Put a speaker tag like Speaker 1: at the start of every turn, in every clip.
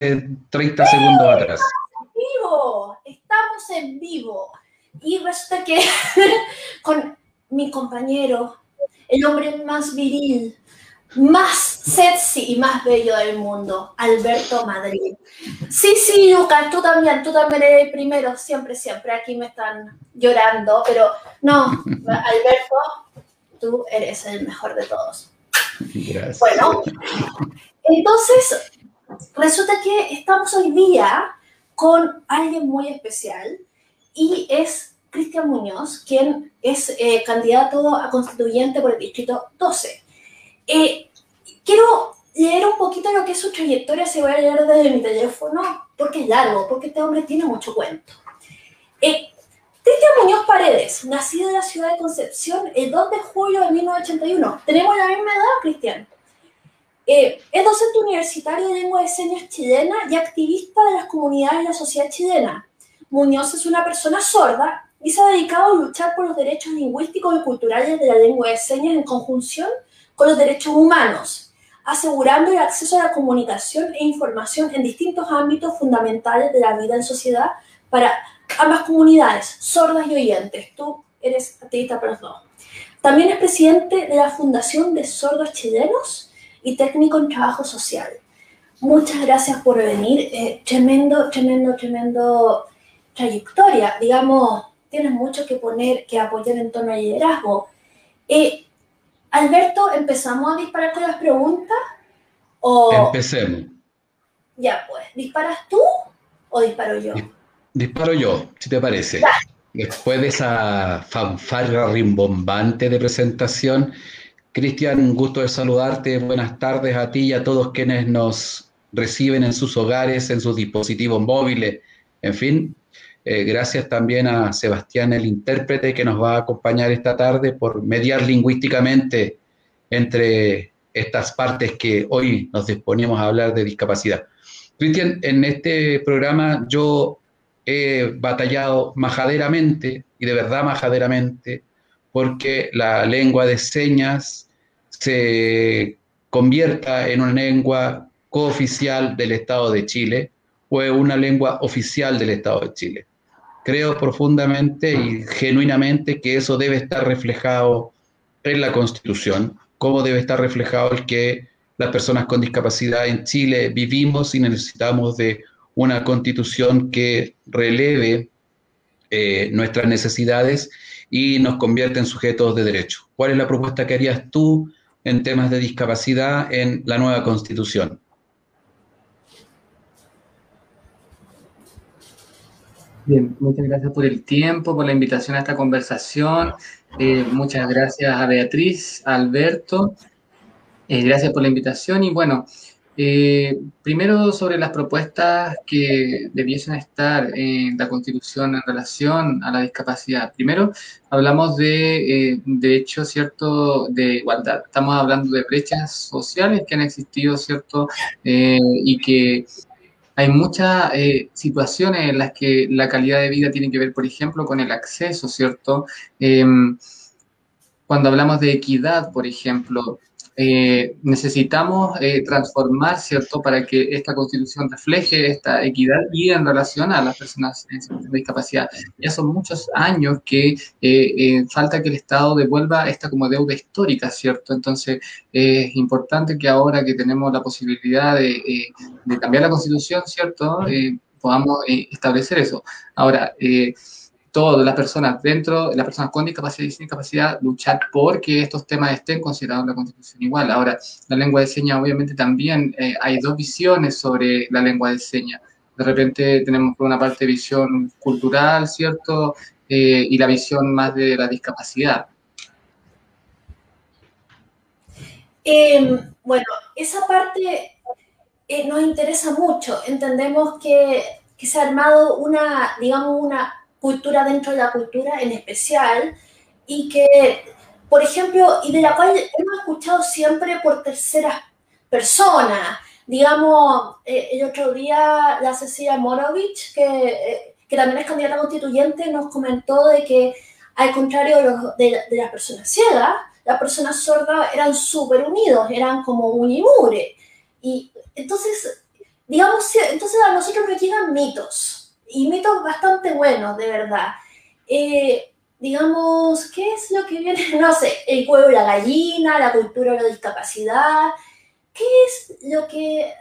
Speaker 1: 30 segundos atrás.
Speaker 2: En vivo, estamos en vivo. Y resulta que con mi compañero, el hombre más viril, más sexy y más bello del mundo, Alberto Madrid. Sí, sí, Lucas, tú también, tú también eres el primero, siempre, siempre. Aquí me están llorando, pero no, Alberto, tú eres el mejor de todos. Gracias. Bueno, entonces, resulta que estamos hoy día con alguien muy especial y es Cristian Muñoz, quien es eh, candidato a constituyente por el Distrito 12. Eh, quiero leer un poquito lo que es su trayectoria, se voy a leer desde mi teléfono, porque es largo, porque este hombre tiene mucho cuento. Eh, Cristian Muñoz Paredes, nacido en la ciudad de Concepción el 2 de julio de 1981. Tenemos la misma edad, Cristian. Eh, es docente universitario de lengua de señas chilena y activista de las comunidades de la sociedad chilena. Muñoz es una persona sorda y se ha dedicado a luchar por los derechos lingüísticos y culturales de la lengua de señas en conjunción con los derechos humanos, asegurando el acceso a la comunicación e información en distintos ámbitos fundamentales de la vida en sociedad para ambas comunidades, sordas y oyentes. Tú eres activista para los dos. También es presidente de la Fundación de Sordos Chilenos y técnico en trabajo social. Muchas gracias por venir. Eh, tremendo, tremendo, tremendo trayectoria. Digamos, tienes mucho que poner, que apoyar en torno al liderazgo. Eh, Alberto, ¿empezamos a disparar con las preguntas?
Speaker 1: O... Empecemos.
Speaker 2: Ya, pues, ¿disparas tú o disparo yo?
Speaker 1: Disparo yo, si te parece. Después de esa fanfarra rimbombante de presentación, Cristian, un gusto de saludarte. Buenas tardes a ti y a todos quienes nos reciben en sus hogares, en sus dispositivos móviles. En fin, eh, gracias también a Sebastián, el intérprete, que nos va a acompañar esta tarde por mediar lingüísticamente entre estas partes que hoy nos disponemos a hablar de discapacidad. Cristian, en este programa yo he batallado majaderamente, y de verdad majaderamente, porque la lengua de señas se convierta en una lengua cooficial del Estado de Chile o en una lengua oficial del Estado de Chile. Creo profundamente y genuinamente que eso debe estar reflejado en la Constitución, como debe estar reflejado el que las personas con discapacidad en Chile vivimos y necesitamos de una constitución que releve eh, nuestras necesidades y nos convierta en sujetos de derecho. ¿Cuál es la propuesta que harías tú en temas de discapacidad en la nueva constitución?
Speaker 3: Bien, muchas gracias por el tiempo, por la invitación a esta conversación. Eh, muchas gracias a Beatriz, a Alberto. Eh, gracias por la invitación y bueno, eh, primero, sobre las propuestas que debiesen estar en la Constitución en relación a la discapacidad. Primero, hablamos de, eh, de hecho, ¿cierto?, de igualdad. Estamos hablando de brechas sociales que han existido, ¿cierto?, eh, y que hay muchas situaciones en las que la calidad de vida tiene que ver, por ejemplo, con el acceso, ¿cierto? Em, cuando hablamos de equidad, por ejemplo, eh, necesitamos eh, transformar, ¿cierto?, para que esta constitución refleje esta equidad y en relación a las personas en discapacidad. Ya son muchos años que eh, falta que el Estado devuelva esta como deuda histórica, ¿cierto? Entonces, es importante que ahora que tenemos la posibilidad de, de cambiar la constitución, ¿cierto?, podamos establecer eso. Ahora, todas las personas dentro, las personas con discapacidad y sin discapacidad, luchar por que estos temas estén considerados en la Constitución igual. Ahora, la lengua de señas, obviamente también eh, hay dos visiones sobre la lengua de señas. De repente tenemos por una parte visión cultural, ¿cierto? Eh, y la visión más de la discapacidad.
Speaker 2: Em, bueno, esa parte eh, nos interesa mucho. Entendemos que, que se ha armado una, digamos, una cultura dentro de la cultura en especial y que, por ejemplo, y de la cual hemos escuchado siempre por terceras personas. Digamos, eh, el otro día la Cecilia Morovich, que, eh, que también es candidata constituyente, nos comentó de que, al contrario de, de, las personas ciegas, las personas sordas eran súper unidos, eran como un Y entonces digamos, entonces a nosotros nos llegan mitos, y mitos bastante buenos, de verdad. Eh, digamos, ¿qué es lo que viene? No sé, el huevo y la gallina, la cultura de la discapacidad. ¿Qué es lo que,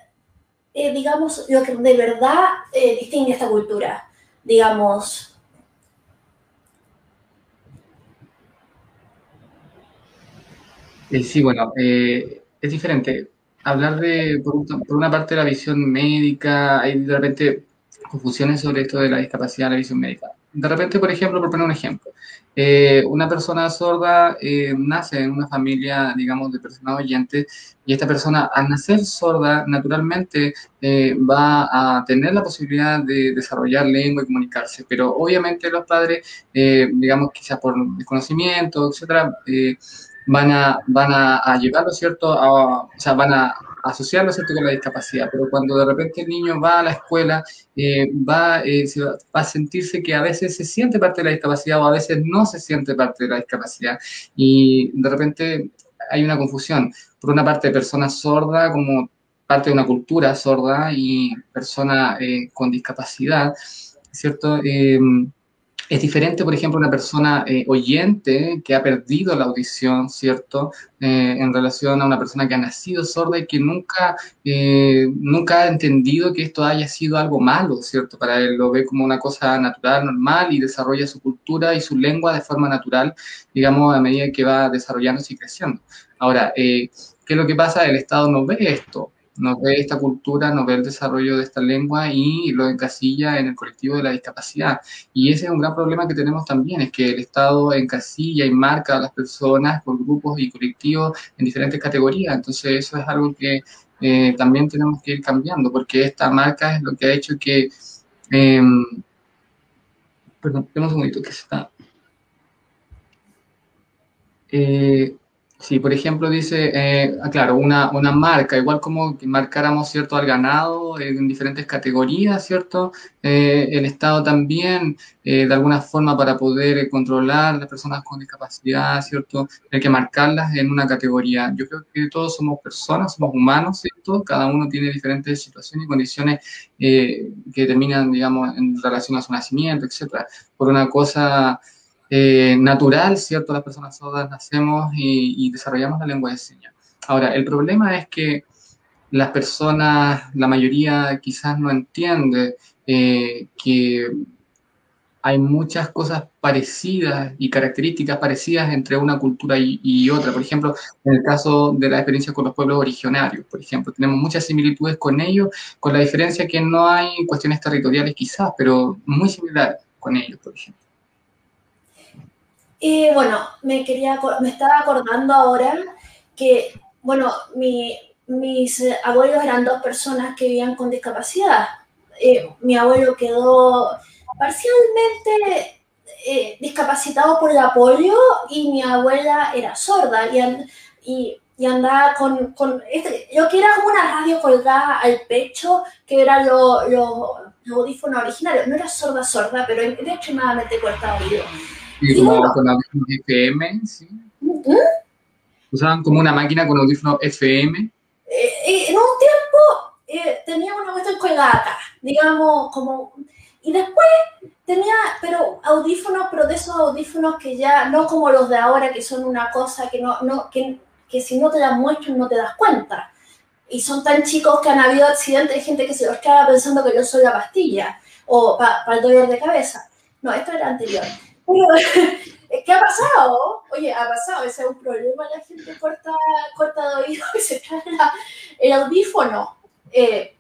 Speaker 2: eh, digamos, lo que de verdad eh, distingue esta cultura? Digamos.
Speaker 3: Sí, bueno, es diferente hablar de, por, una parte, la visión médica, hay de repente confusiones sobre esto de la discapacidad, la visión médica. De repente, por ejemplo, por poner un ejemplo, eh, una persona sorda eh, nace en una familia, digamos, de personas oyentes y esta persona, al nacer sorda, naturalmente eh, va a tener la posibilidad de desarrollar lengua y comunicarse, pero obviamente los padres, digamos, quizás por desconocimiento, etcétera, van a, van a, llevarlo, ¿cierto? A, o sea, van a asociarlo. Con la discapacidad, pero cuando de repente el niño va a la escuela, eh, va, eh, va, a sentirse que a veces se siente parte de la discapacidad o a veces no se siente parte de la discapacidad y de repente hay una confusión. Por una parte, persona sorda como parte de una cultura sorda y persona eh, con discapacidad, ¿cierto? Es diferente, por ejemplo, una persona eh, oyente que ha perdido la audición, ¿cierto? Eh, en relación a una persona que ha nacido sorda y que nunca, eh, nunca ha entendido que esto haya sido algo malo, ¿cierto? Para él lo ve como una cosa natural, normal y desarrolla su cultura y su lengua de forma natural, digamos, a medida que va desarrollándose y creciendo. Ahora, ¿qué es lo que pasa? El Estado no ve esto no ve esta cultura, no ve el desarrollo de esta lengua y lo encasilla en el colectivo de la discapacidad. Y ese es un gran problema que tenemos también, es que el Estado encasilla y marca a las personas por grupos y colectivos en diferentes categorías. Entonces eso es algo que eh, también tenemos que ir cambiando, porque esta marca es lo que ha hecho que... Em, perdón, tenemos un segundito que está... Eh, Sí, por ejemplo, dice, eh, ah, claro, una, una, marca, igual como que marcáramos, ¿cierto?, al ganado en diferentes categorías, ¿cierto? Eh, el Estado también, eh, de alguna forma, para poder controlar a las personas con discapacidad, ¿cierto?, hay que marcarlas en una categoría. Yo creo que todos somos personas, somos humanos, ¿cierto? Cada uno tiene diferentes situaciones y condiciones que terminan, digamos, en relación a su nacimiento, etcétera. Por una cosa eh, natural, ¿cierto? Las personas sordas nacemos y, desarrollamos la lengua de señas. Ahora, el problema es que las personas, la mayoría quizás no entiende eh, que hay muchas cosas parecidas y características parecidas entre una cultura y, otra. Por ejemplo, en el caso de la experiencia con los pueblos originarios, por ejemplo, tenemos muchas similitudes con ellos, con la diferencia que no hay cuestiones territoriales quizás, pero muy similares con ellos, por ejemplo.
Speaker 2: Y bueno, me, quería, me estaba acordando ahora que, bueno, mi, mis abuelos eran dos personas que vivían con discapacidad. Eh, mi abuelo quedó parcialmente eh, discapacitado por el apoyo y mi abuela era sorda y, y, y andaba con, con este, yo que era como una radio colgada al pecho, que era lo, lo, audífono originario. No era sorda, sorda, pero era extremadamente corta oído.
Speaker 3: Y como con audífonos FM, ¿sí? ¿Mm? Usaban como una máquina con audífonos FM.
Speaker 2: Eh, eh, en un tiempo eh, tenía una cuestión colgada digamos, como... Y después tenía, pero audífonos, pero de esos audífonos que ya, no como los de ahora, que son una cosa que no, no que, que si no te las muestran no te das cuenta. Y son tan chicos que han habido accidentes de gente que se los queda pensando que yo soy la pastilla o para el dolor de cabeza. No, esto era anterior. ¿Qué ha pasado? Oye, ha pasado, ese es un problema, la gente corta, corta oído y se trae el audífono. Eh,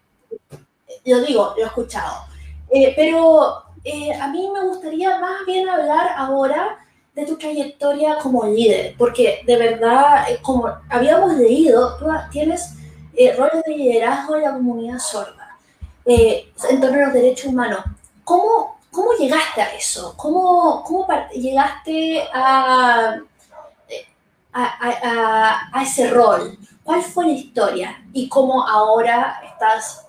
Speaker 2: lo digo, lo he escuchado. Eh, pero eh, a mí me gustaría más bien hablar ahora de tu trayectoria como líder, porque de verdad, como habíamos leído, tú tienes roles de liderazgo en la comunidad sorda, en torno a los derechos humanos. ¿Cómo, ¿Cómo llegaste a eso? ¿Cómo, llegaste a, ese rol? ¿Cuál fue la historia? ¿Y cómo ahora estás,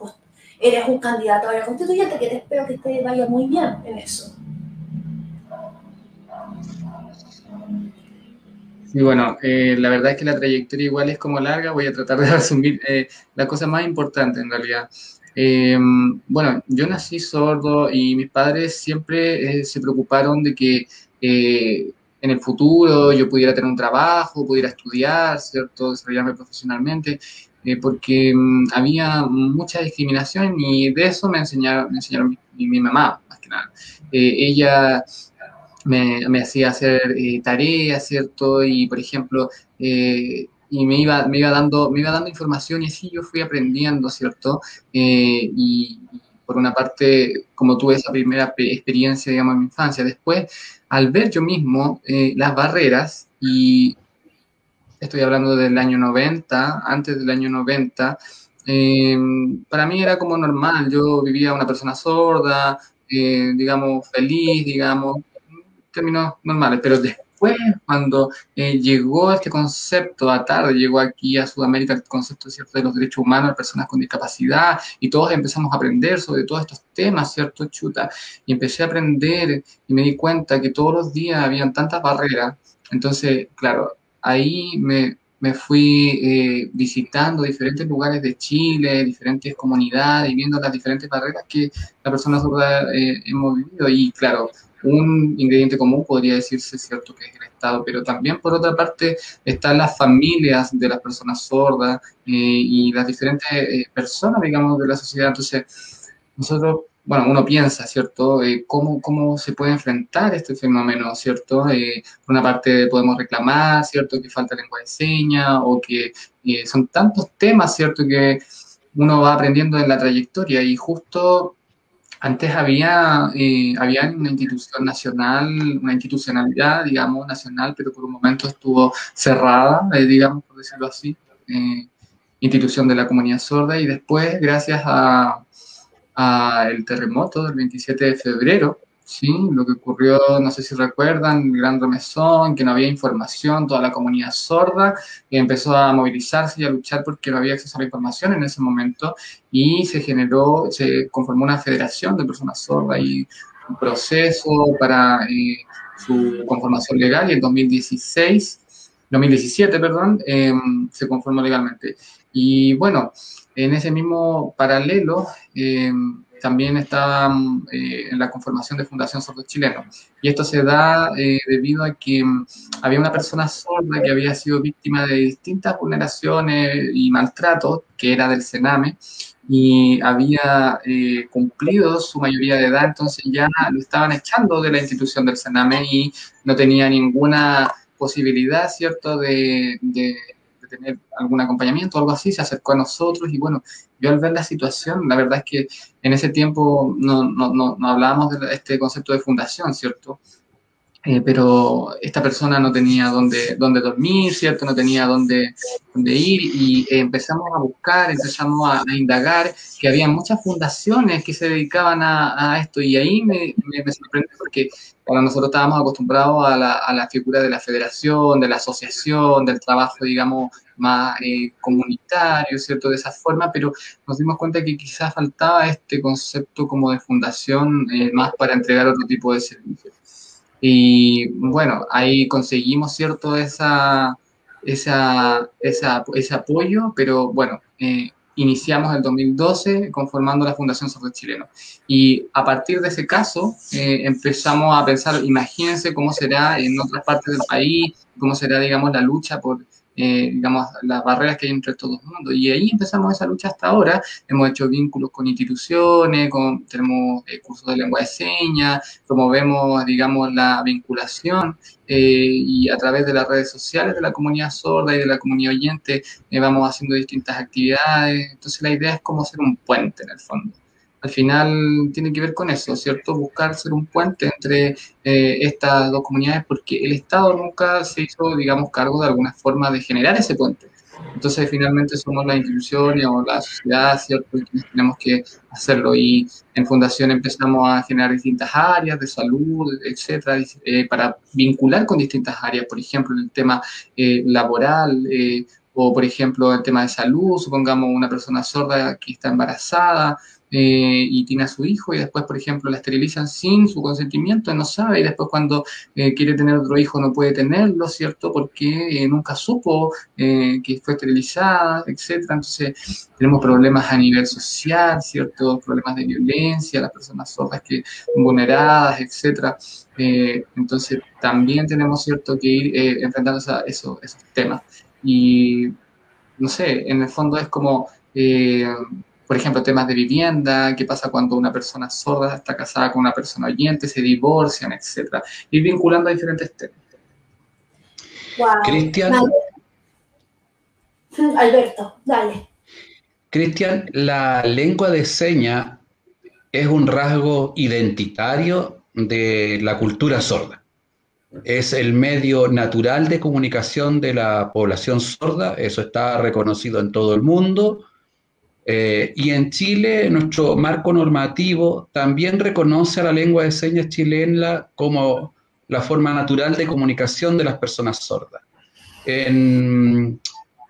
Speaker 2: eres un candidato a la constituyente? Que te espero que te vaya muy bien en eso.
Speaker 3: Sí, bueno, eh, la verdad es que la trayectoria igual es como larga, voy a tratar de resumir eh, la cosa más importante en realidad. Em, bueno, yo nací sordo y mis padres siempre eh, se preocuparon de que eh, en el futuro yo pudiera tener un trabajo, pudiera estudiar, ¿cierto? Desarrollarme profesionalmente, eh, porque mm, había mucha discriminación y de eso me enseñaron, me enseñaron mi, mamá, más que nada. ella me, me, hacía hacer tareas, ¿cierto? Y, por ejemplo, y me iba, me iba, dando, me iba dando información y así yo fui aprendiendo, ¿cierto? Eh, y, por una parte, como tuve esa primera experiencia, digamos, en mi infancia, después, al ver yo mismo eh, las barreras, y estoy hablando del año 90, antes del año 90, eh, para mí era como normal, yo vivía una persona sorda, digamos, feliz, digamos, términos normales, pero fue cuando eh, llegó este concepto a tarde, llegó aquí a Sudamérica el concepto ¿cierto? de los derechos humanos de personas con discapacidad y todos empezamos a aprender sobre todos estos temas, ¿cierto? Chuta. Y empecé a aprender y me di cuenta que todos los días habían tantas barreras. Entonces, claro, ahí me, me fui eh, visitando diferentes lugares de Chile, diferentes comunidades y viendo las diferentes barreras que la persona sorda eh, hemos vivido. Y claro, un ingrediente común podría decirse, cierto, que es el Estado, pero también por otra parte están las familias de las personas sordas eh, y las diferentes eh, personas, digamos, de la sociedad. Entonces, nosotros, bueno, uno piensa, ¿cierto?, eh, ¿cómo, cómo se puede enfrentar este fenómeno, ¿cierto? por una parte podemos reclamar, ¿cierto?, que falta lengua de señas o que son tantos temas, ¿cierto?, que uno va aprendiendo en la trayectoria y justo antes había, eh, había una institución nacional, una institucionalidad, digamos, nacional, pero por un momento estuvo cerrada, eh, digamos, por decirlo así, eh, institución de la comunidad sorda, y después, gracias a, a el terremoto del 27 de febrero, ¿sí? Lo que ocurrió, no sé si recuerdan, el gran remesón, que no había información, toda la comunidad sorda empezó a movilizarse y a luchar porque no había acceso a la información en ese momento y se generó, se conformó una federación de personas sordas y un proceso para eh, su conformación legal y en 2016, 2017, perdón, em, se conformó legalmente. Y bueno, en ese mismo paralelo, eh, también está eh, en la conformación de Fundación Sordo Chileno. Y esto se da eh, debido a que mm, había una persona sorda que había sido víctima de distintas vulneraciones y maltratos, que era del Sename, y había eh, cumplido su mayoría de edad, entonces ya lo estaban echando de la institución del Sename y no tenía ninguna posibilidad, ¿cierto?, de tener algún acompañamiento o algo así, se acercó a nosotros y bueno, yo al ver la situación, la verdad es que en ese tiempo no, no, no, no hablábamos de este concepto de fundación, ¿cierto? Eh, pero esta persona no tenía dónde, dónde dormir, ¿cierto? No tenía dónde, dónde ir y empezamos a buscar, empezamos a, indagar que había muchas fundaciones que se dedicaban a, esto y ahí me, me, sorprende porque para nosotros estábamos acostumbrados a la, a la, figura de la federación, de la asociación, del trabajo, digamos, más eh, comunitario, ¿cierto? De esa forma, pero nos dimos cuenta que quizás faltaba este concepto como de fundación eh, más para entregar otro tipo de servicios. Y bueno, ahí conseguimos, ¿cierto? Esa, esa, esa ese apoyo, pero bueno, eh, iniciamos el 2012 conformando la Fundación Sordo Chileno. Y a partir de ese caso eh, empezamos a pensar, imagínense cómo será en otras partes del país, cómo será, digamos, la lucha por eh, digamos, las barreras que hay entre todo el mundo. Y ahí empezamos esa lucha hasta ahora. Hemos hecho vínculos con instituciones, con, tenemos eh, cursos de lengua de señas, promovemos, digamos, la vinculación eh, y a través de las redes sociales de la comunidad sorda y de la comunidad oyente vamos haciendo distintas actividades. Entonces la idea es como ser un puente en el fondo al final tiene que ver con eso, ¿cierto? Buscar ser un puente entre eh, estas dos comunidades porque el Estado nunca se hizo, digamos, cargo de alguna forma de generar ese puente. Entonces, finalmente somos las instituciones o la sociedad, ¿cierto? Y tenemos que hacerlo. Y en Fundación empezamos a generar distintas áreas de salud, etcétera, eh, para vincular con distintas áreas, por ejemplo, el tema eh, laboral, o por ejemplo, el tema de salud, supongamos una persona sorda que está embarazada, eh, y tiene a su hijo y después, por ejemplo, la esterilizan sin su consentimiento, no sabe, y después cuando eh, quiere tener otro hijo no puede tenerlo, ¿cierto? Porque nunca supo que fue esterilizada, etcétera. Entonces, tenemos problemas a nivel social, ¿cierto? Problemas de violencia, las personas sordas que vulneradas, etcétera. entonces, también tenemos, ¿cierto?, que ir enfrentando a esos temas. Y no sé, en el fondo es como, eh, por ejemplo, temas de vivienda, qué pasa cuando una persona sorda está casada con una persona oyente, se divorcian, etcétera. Ir vinculando a diferentes temas.
Speaker 1: Cristian.
Speaker 2: Alberto, dale.
Speaker 1: Cristian, la lengua de señas es un rasgo identitario de la cultura sorda es el medio natural de comunicación de la población sorda, eso está reconocido en todo el mundo. Eh, y en Chile, nuestro marco normativo también reconoce a la lengua de señas chilena como la forma natural de comunicación de las personas sordas. En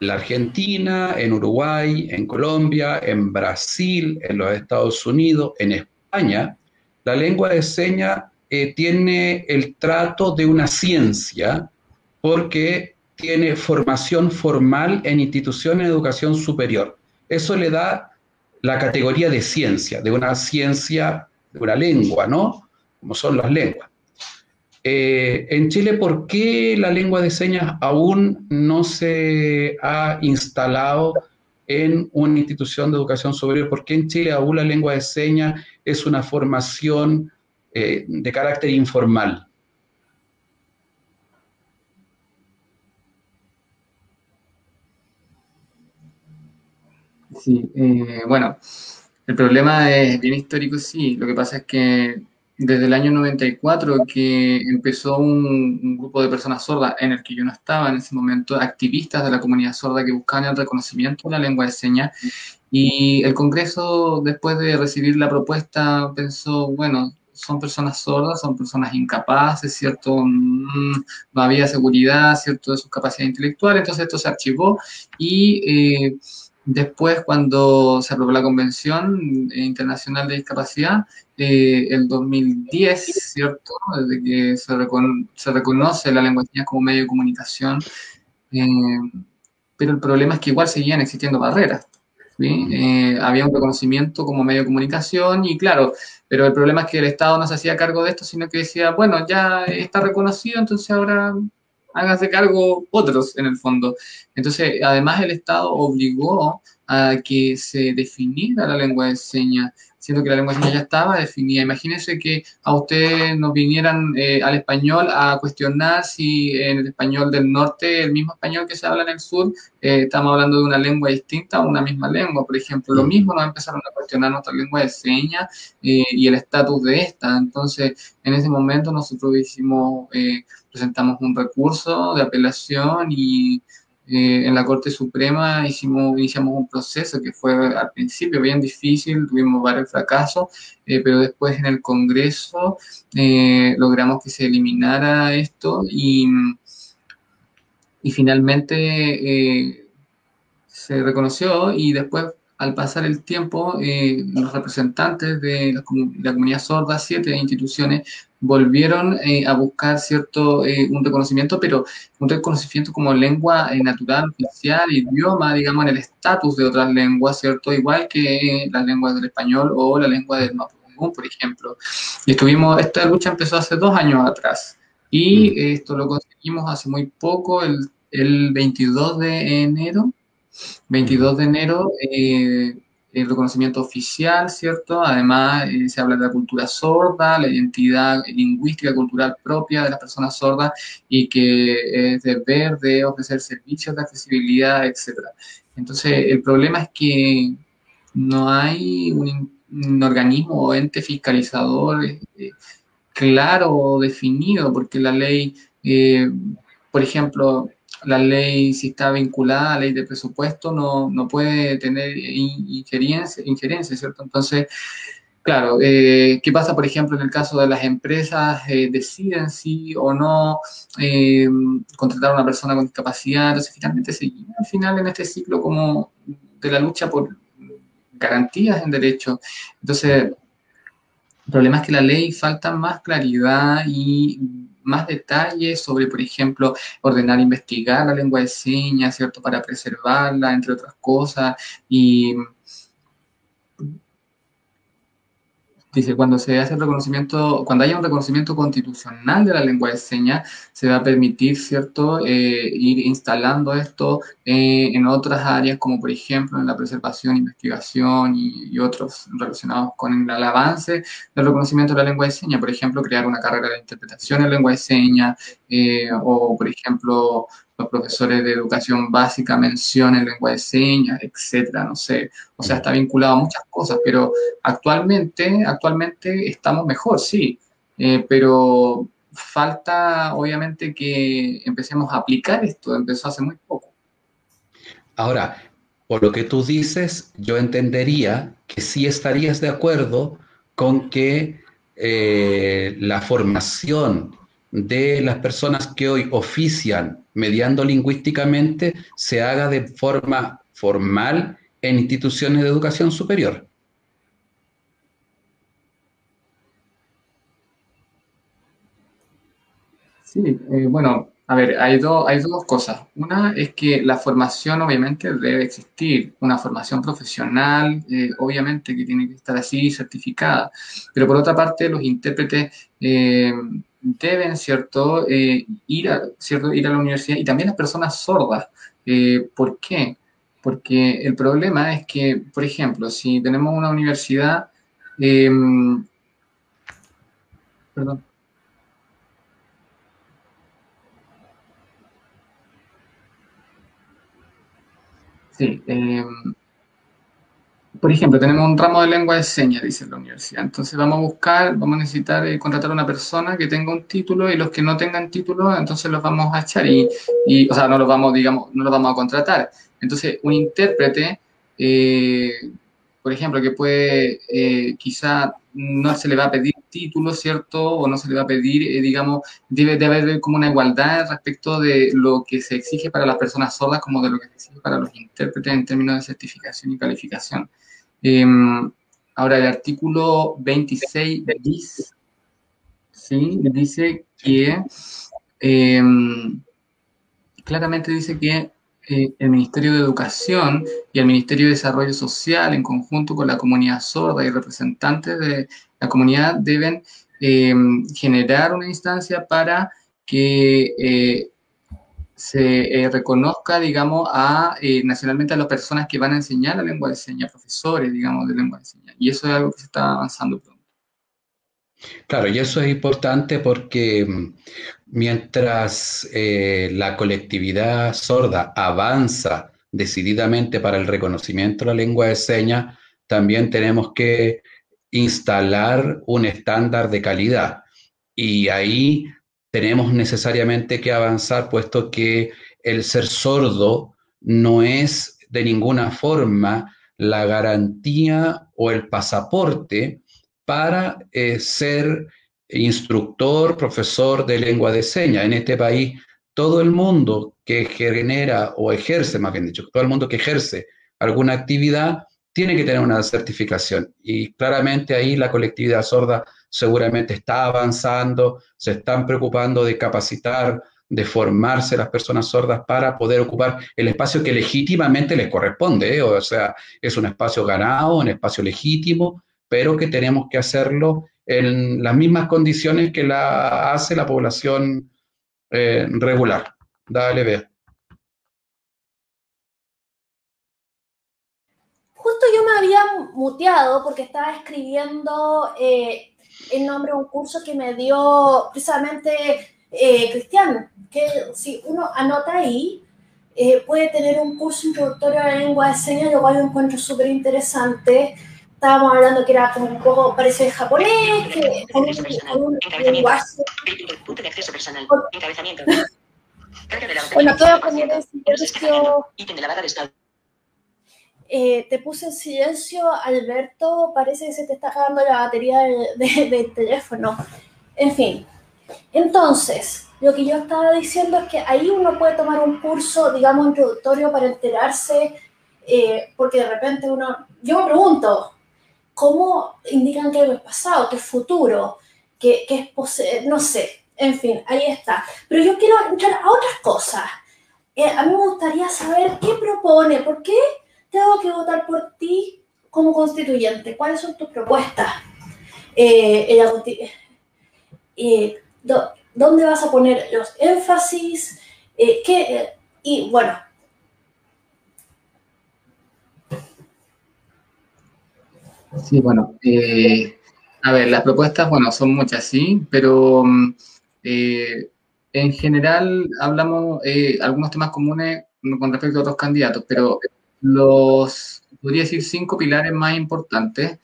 Speaker 1: la Argentina, en Uruguay, en Colombia, en Brasil, en los Estados Unidos, en España, la lengua de señas eh, tiene el trato de una ciencia porque tiene formación formal en instituciones de educación superior. Eso le da la categoría de ciencia, de una ciencia, de una lengua, ¿no? Como son las lenguas. Eh, en Chile, ¿por qué la lengua de señas aún no se ha instalado en una institución de educación superior? ¿Por qué en Chile aún la lengua de señas es una formación eh, de carácter informal.
Speaker 3: Sí, eh, bueno, el problema es bien histórico, sí. Lo que pasa es que desde el año 94 que empezó un, grupo de personas sordas en el que yo no estaba en ese momento, activistas de la comunidad sorda que buscaban el reconocimiento de la lengua de señas. Y el Congreso, después de recibir la propuesta, pensó, bueno, son personas sordas, son personas incapaces, ¿cierto? Mm, no había seguridad, ¿cierto? De sus capacidades intelectuales, entonces esto se archivó y eh, después cuando se aprobó la Convención Internacional de Discapacidad, eh, el 2010, ¿cierto? Desde que se, se reconoce la lengua de como medio de comunicación, eh, pero el problema es que igual seguían existiendo barreras. ¿sí? había un reconocimiento como medio de comunicación y claro, pero el problema es que el Estado no se hacía cargo de esto, sino que decía, bueno, ya está reconocido, entonces ahora háganse cargo otros en el fondo. Entonces, además el Estado obligó a que se definiera la lengua de señas siendo que la lengua señas ya estaba definida. Imagínense que a ustedes nos vinieran eh, al español a cuestionar si en el español del norte, el mismo español que se habla en el sur, eh, estamos hablando de una lengua distinta o una misma lengua. Por ejemplo, lo mm. mismo nos empezaron a cuestionar nuestra lengua de señas eh, y el estatus de esta. Entonces, en ese momento nosotros hicimos, presentamos un recurso de apelación y eh, en la Corte Suprema hicimos, iniciamos un proceso que fue al principio bien difícil, tuvimos varios fracasos, eh, pero después en el Congreso eh, logramos que se eliminara esto y, y finalmente se reconoció y después al pasar el tiempo, los representantes de la, comunidad sorda, siete instituciones, volvieron eh, a buscar cierto, eh, un reconocimiento, pero un reconocimiento como lengua eh, natural, oficial, idioma, digamos, en el estatus de otras lenguas, ¿cierto? Igual que las lenguas del español o la lengua del mapudungun, por ejemplo. Y estuvimos, esta lucha empezó hace dos años atrás y mm. esto lo conseguimos hace muy poco, el, el 22 de enero. 22 de enero el reconocimiento oficial, ¿cierto? Además, eh, se habla de la cultura sorda, la identidad lingüística cultural propia de las personas sordas y que es deber de ofrecer servicios de accesibilidad, etc. Entonces, el problema es que no hay un, organismo o ente fiscalizador eh, claro o definido, porque la ley, eh, por ejemplo, la ley, si está vinculada a la ley de presupuesto, no, no puede tener injerencia, ¿cierto? Entonces, claro, eh, ¿qué pasa, por ejemplo, en el caso de las empresas? Eh, deciden sí o no eh, contratar a una persona con discapacidad, entonces finalmente seguimos al final en este ciclo como de la lucha por garantías en derecho. Entonces, el problema es que la ley falta más claridad y más detalles sobre, por ejemplo, ordenar investigar la lengua de señas, ¿cierto? Para preservarla, entre otras cosas. Y Dice, cuando se hace el reconocimiento, cuando haya un reconocimiento constitucional de la lengua de señas, se va a permitir, ¿cierto?, eh, ir instalando esto eh, en otras áreas, como por ejemplo en la preservación, investigación y, otros relacionados con el, avance del reconocimiento de la lengua de señas. Por ejemplo, crear una carrera de interpretación en lengua de señas, eh, o por ejemplo, los profesores de educación básica mencionen lengua de señas, etcétera, no sé. O sea, está vinculado a muchas cosas, pero actualmente, actualmente estamos mejor, sí, eh, pero falta obviamente que empecemos a aplicar esto, empezó hace muy poco.
Speaker 1: Ahora, por lo que tú dices, yo entendería que sí estarías de acuerdo con que eh, la formación de las personas que hoy ofician mediando lingüísticamente se haga de forma formal en instituciones de educación superior.
Speaker 3: Sí, eh, bueno, a ver, hay, hay dos cosas. Una es que la formación obviamente debe existir, una formación profesional, eh, obviamente que tiene que estar así certificada, pero por otra parte los intérpretes eh, deben, ¿cierto?, eh, ir, a, ¿cierto? ir a la universidad y también las personas sordas. Eh, ¿Por qué? Porque el problema es que, por ejemplo, si tenemos una universidad, em, perdón, Sí, eh, por ejemplo, tenemos un ramo de lengua de señas, dice la universidad. Entonces vamos a buscar, vamos a necesitar eh, contratar a una persona que tenga un título y los que no tengan título, entonces los vamos a echar y, o sea, no los vamos, digamos, no los vamos a contratar. Entonces, un intérprete, eh, por ejemplo, que puede, eh, quizá no se le va a pedir título, ¿cierto? O no se le va a pedir, digamos, debe de haber como una igualdad respecto de lo que se exige para las personas sordas como de lo que se exige para los intérpretes en términos de certificación y calificación. Em, ahora, el artículo 26 bis, ¿sí? dice que, em, claramente dice que eh, el Ministerio de Educación y el Ministerio de Desarrollo Social, en conjunto con la comunidad sorda y representantes de la comunidad, deben em, generar una instancia para que eh, se eh, reconozca, digamos, a, eh, nacionalmente a las personas que van a enseñar la lengua de señas, profesores, digamos, de lengua de señas. Y eso es algo que se está avanzando pronto.
Speaker 1: Claro, y eso es importante porque mm, mientras eh, la colectividad sorda avanza decididamente para el reconocimiento de la lengua de señas, también tenemos que instalar un estándar de calidad. Y ahí tenemos necesariamente que avanzar, puesto que el ser sordo no es de ninguna forma la garantía o el pasaporte para eh, ser instructor, profesor de lengua de señas. En este país, todo el mundo que genera o ejerce, más bien dicho, todo el mundo que ejerce alguna actividad tiene que tener una certificación. Y claramente ahí la colectividad sorda seguramente está avanzando, se están preocupando de capacitar, de formarse las personas sordas para poder ocupar el espacio que legítimamente les corresponde. ¿eh? O sea, es un espacio ganado, un espacio legítimo, pero que tenemos que hacerlo en las mismas condiciones que la hace la población eh, regular. Dale, ve.
Speaker 2: Justo yo me había muteado porque estaba escribiendo eh, en nombre de un curso que me dio precisamente eh, Cristian, que si uno anota ahí, eh, puede tener un curso introductorio a la lengua de señas, lo cual yo encuentro súper interesante. Estábamos hablando que era como un poco parecido al japonés, que un, lenguaje. Bueno, todo como de silencio. Eh, te puse en silencio, Alberto. Parece que se te está acabando la batería del, teléfono. En fin. Entonces, lo que yo estaba diciendo es que ahí uno puede tomar un curso, digamos, introductorio para enterarse, eh, porque de repente uno yo me pregunto, ¿cómo indican que es pasado, que es futuro, que, es? No sé, en fin, ahí está. Pero yo quiero entrar a otras cosas. Eh, a mí me gustaría saber qué propone, por qué tengo que votar por ti como constituyente, cuáles son tus propuestas. Eh, eh, ¿Dónde vas a poner los énfasis? ¿qué, y bueno.
Speaker 3: Sí, bueno, a ver, las propuestas, bueno, son muchas, sí, pero mm, eh, en general hablamos eh, algunos temas comunes con respecto a otros candidatos, pero los, podría decir, cinco pilares más importantes.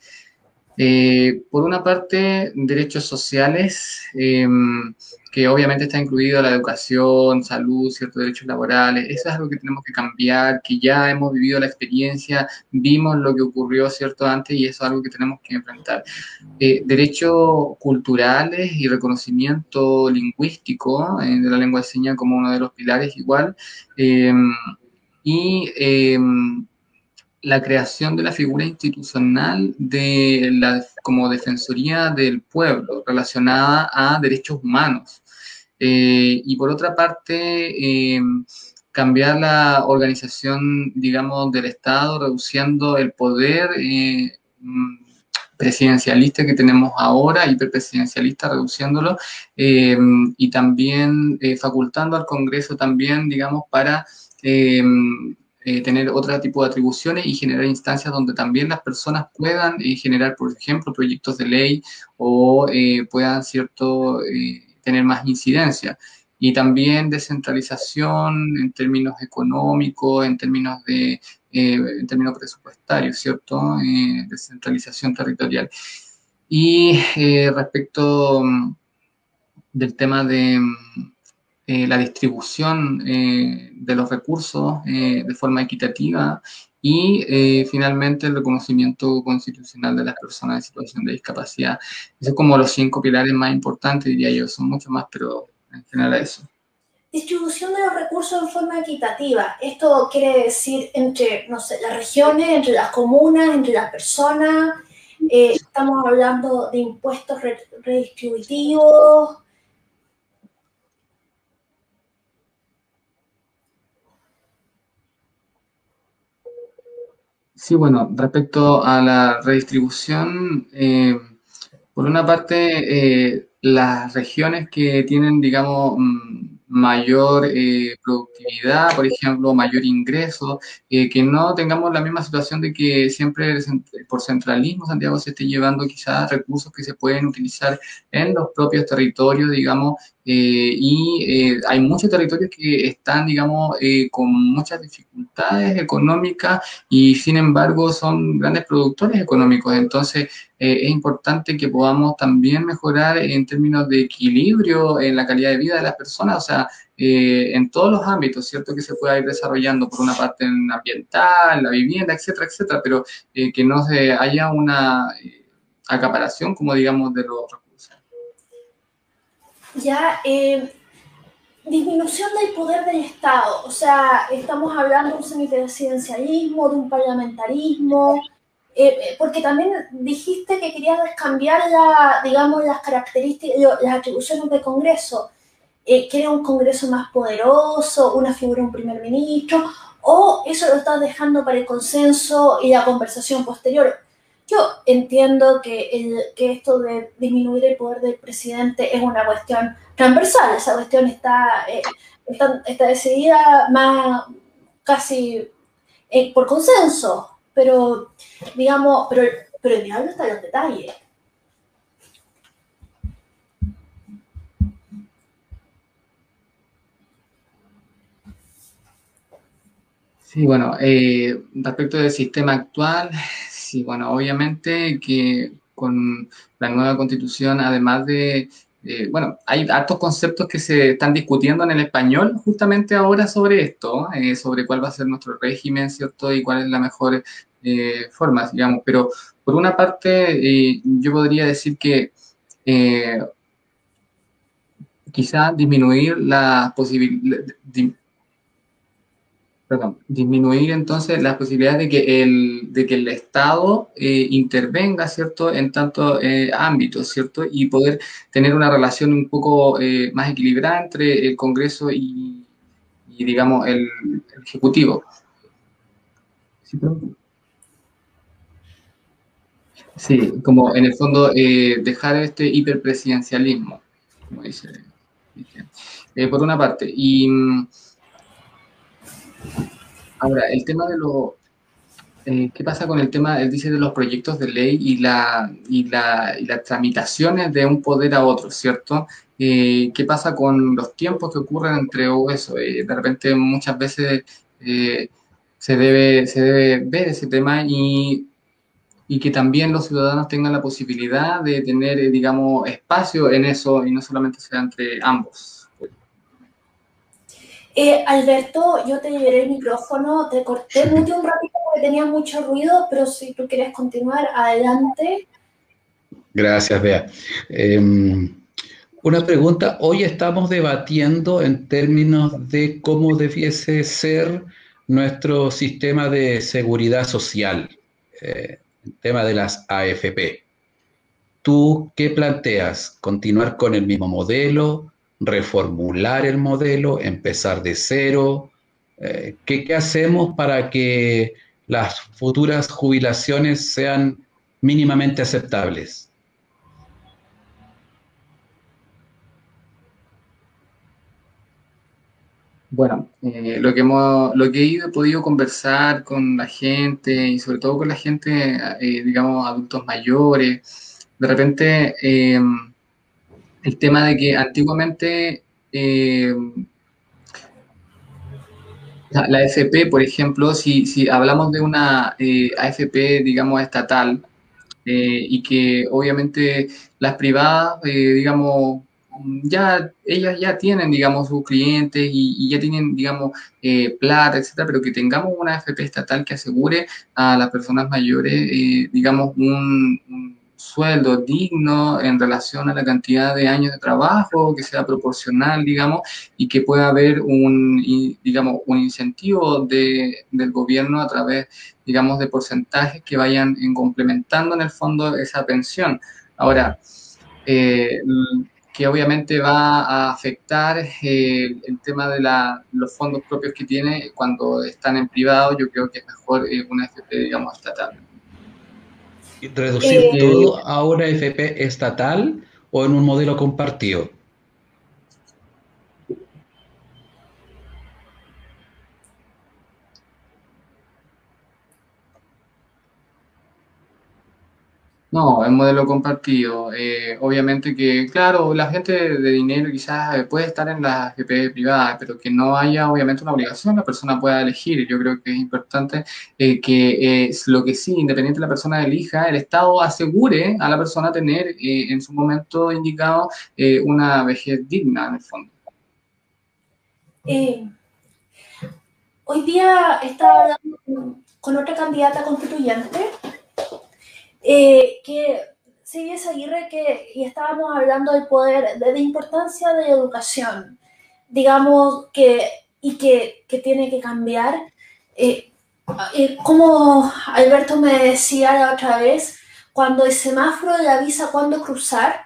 Speaker 3: Eh, por una parte, derechos sociales, em, que obviamente está incluido la educación, salud, ciertos derechos laborales. Eso es algo que tenemos que cambiar, que ya hemos vivido la experiencia, vimos lo que ocurrió, ¿cierto?, antes y eso es algo que tenemos que enfrentar. Eh, derechos culturales y reconocimiento lingüístico eh, de la lengua de señas como uno de los pilares igual. Em, y em, la creación de la figura institucional de la, como Defensoría del Pueblo relacionada a derechos humanos. Eh, y por otra parte, eh, cambiar la organización, digamos, del Estado, reduciendo el poder eh, mm, presidencialista que tenemos ahora, hiperpresidencialista, reduciéndolo, y también facultando al Congreso también, digamos, para tener otro tipo de atribuciones y generar instancias donde también las personas puedan generar, por ejemplo, proyectos de ley o puedan, cierto, tener más incidencia. Y también descentralización en términos económicos, en términos, de, eh, en términos presupuestarios, ¿cierto? Eh, descentralización territorial. Y eh, respecto mm, del tema de mm, la distribución de los recursos de forma equitativa y eh, finalmente el reconocimiento constitucional de las personas en situación de discapacidad. Esos son como los cinco pilares más importantes, diría yo, son mucho más, pero en general eso.
Speaker 2: Distribución de los recursos en forma equitativa. Esto quiere decir entre, no sé, las regiones, entre las comunas, entre las personas. Eh, estamos hablando de impuestos redistributivos,
Speaker 3: Sí, bueno, respecto a la redistribución, eh, por una parte, eh, las regiones que tienen, digamos, mm, mayor eh, productividad, por ejemplo, mayor ingreso, que no tengamos la misma situación de que siempre por centralismo Santiago se esté llevando quizás recursos que se pueden utilizar en los propios territorios, digamos, eh, y eh, hay muchos territorios que están, digamos, eh, con muchas dificultades económicas y sin embargo son grandes productores económicos. Entonces es importante que podamos también mejorar en términos de equilibrio en la calidad de vida de las personas, o sea, en todos los ámbitos, ¿cierto? Que se pueda ir desarrollando por una parte en ambiental, la vivienda, etcétera, etcétera, pero que no se haya una acaparación, como digamos, de los
Speaker 2: ya eh, disminución del poder del Estado. O sea, estamos hablando de un semipresidencialismo, de un parlamentarismo, eh, eh, porque también dijiste que querías cambiar la, digamos, las características, las atribuciones del Congreso. Eh, un Congreso más poderoso, una figura, un primer ministro, o eso lo estás dejando para el consenso y la conversación posterior. Yo entiendo que, que esto de disminuir el poder del presidente es una cuestión transversal, esa cuestión está, eh, está, decidida más casi eh, por consenso, pero digamos, pero, pero el diablo está en los detalles.
Speaker 3: Sí, bueno, eh, respecto del sistema actual, Sí, bueno, obviamente que con la nueva constitución, además de, bueno, hay hartos conceptos que se están discutiendo en el español justamente ahora sobre esto, eh, sobre cuál va a ser nuestro régimen, ¿cierto? Y cuál es la mejor eh, forma, digamos. Pero por una parte, eh, yo podría decir que quizá disminuir la posibilidad, perdón, disminuir entonces las posibilidades de que el, de que el Estado eh, intervenga, ¿cierto?, en tantos eh, ámbitos, ¿cierto?, y poder tener una relación un poco eh, más equilibrada entre el Congreso y, digamos, el, Ejecutivo. Sí, como en el fondo dejar este hiperpresidencialismo, como dice. por una parte. Y mm, Ahora, el tema de lo... Eh, ¿Qué pasa con el tema, él dice, de los proyectos de ley y, la, y, la, y las tramitaciones de un poder a otro, ¿cierto? Eh, ¿Qué pasa con los tiempos que ocurren entre eso? Eh, de repente muchas veces se, debe, se debe ver ese tema y, y que también los ciudadanos tengan la posibilidad de tener, digamos, espacio en eso y no solamente sea entre ambos.
Speaker 2: Eh, Alberto, yo te llevaré el micrófono, te corté mucho un ratito porque tenía mucho ruido, pero si tú quieres continuar, adelante.
Speaker 1: Gracias, Bea. Em, una pregunta, hoy estamos debatiendo en términos de cómo debiese ser nuestro sistema de seguridad social, eh, el tema de las AFP. ¿Tú qué planteas? ¿Continuar con el mismo modelo? Reformular el modelo, empezar de cero? Eh, ¿qué, hacemos para que las futuras jubilaciones sean mínimamente aceptables?
Speaker 3: Bueno, eh, lo, que hemos, lo que he podido conversar con la gente y sobre todo con la gente, eh, digamos, adultos mayores, de repente el tema de que antiguamente eh, la, AFP, por ejemplo, si, si hablamos de una eh, AFP, digamos, estatal, eh, y que obviamente las privadas, digamos, ya ellas ya tienen, digamos, sus clientes y, ya tienen, digamos, plata, etcétera, pero que tengamos una AFP estatal que asegure a las personas mayores, digamos, un sueldo digno en relación a la cantidad de años de trabajo, que sea proporcional, digamos, y que pueda haber un, digamos, un incentivo de, del gobierno a través, digamos, de porcentajes que vayan en complementando en el fondo esa pensión. Ahora, eh, que obviamente va a afectar eh, el tema de la, los fondos propios que tiene cuando están en privado, yo creo que es mejor eh, una FP, digamos, estatal
Speaker 1: reducir eh, todo a una FP estatal o en un modelo compartido?
Speaker 3: No, es modelo compartido. Eh, obviamente que, claro, la gente de dinero quizás puede estar en la GP privada, pero que no haya obviamente una obligación, la persona pueda elegir. Yo creo que es importante eh, que es lo que sí, independiente de la persona elija, el Estado asegure a la persona tener eh, en su momento indicado una vejez digna en el fondo.
Speaker 2: hoy día estaba hablando con otra candidata constituyente eh, que sigue Aguirre que, y estábamos hablando del poder, de la importancia de la educación, digamos, que, y que, que tiene que cambiar. Eh, eh, como Alberto me decía la otra vez, cuando el semáforo le avisa cuándo cruzar,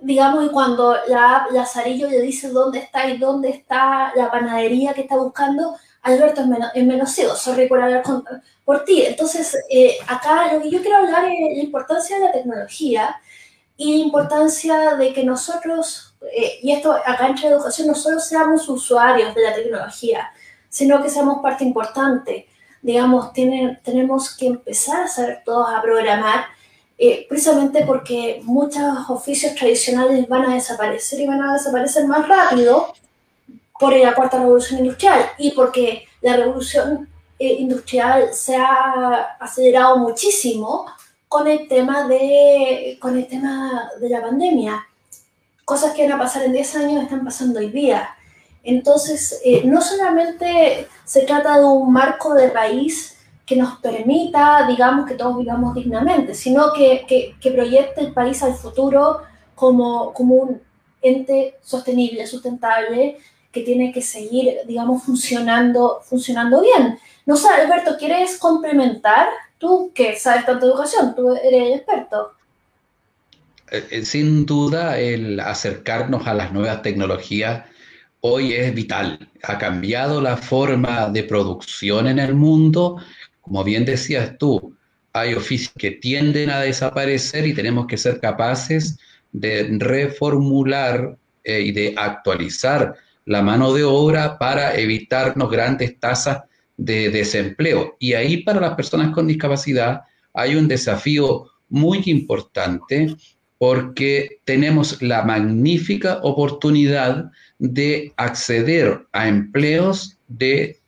Speaker 2: digamos, y cuando la Lazarillo le dice dónde está y dónde está la panadería que está buscando, Alberto es menos, ciego, sorry por hablar por ti. Entonces, eh, acá lo que yo quiero hablar es la importancia de la tecnología y la importancia de que nosotros, eh, y esto acá entre educación, no solo seamos usuarios de la tecnología, sino que seamos parte importante. Digamos, tienen, tenemos que empezar a saber todos a programar, eh, precisamente porque muchos oficios tradicionales van a desaparecer y van a desaparecer más rápido por la cuarta revolución industrial y porque la revolución eh, industrial se ha acelerado muchísimo con el tema de, con el tema de la pandemia. Cosas que van a pasar en 10 años están pasando hoy día. Entonces, eh, no solamente se trata de un marco de país que nos permita, digamos, que todos vivamos dignamente, sino que, que, que proyecte el país al futuro como, como un ente sostenible, sustentable, que tiene que seguir, digamos, funcionando, funcionando bien. No sé, Alberto, ¿quieres complementar? Tú que sabes tanto de educación, tú eres experto.
Speaker 1: Eh, eh, sin duda, el acercarnos a las nuevas tecnologías hoy es vital. Ha cambiado la forma de producción en el mundo. Como bien decías tú, hay oficios que tienden a desaparecer y tenemos que ser capaces de reformular eh, y de actualizar la mano de obra para evitarnos grandes tasas de desempleo. Y ahí para las personas con discapacidad hay un desafío muy importante porque tenemos la magnífica oportunidad de acceder a empleos de,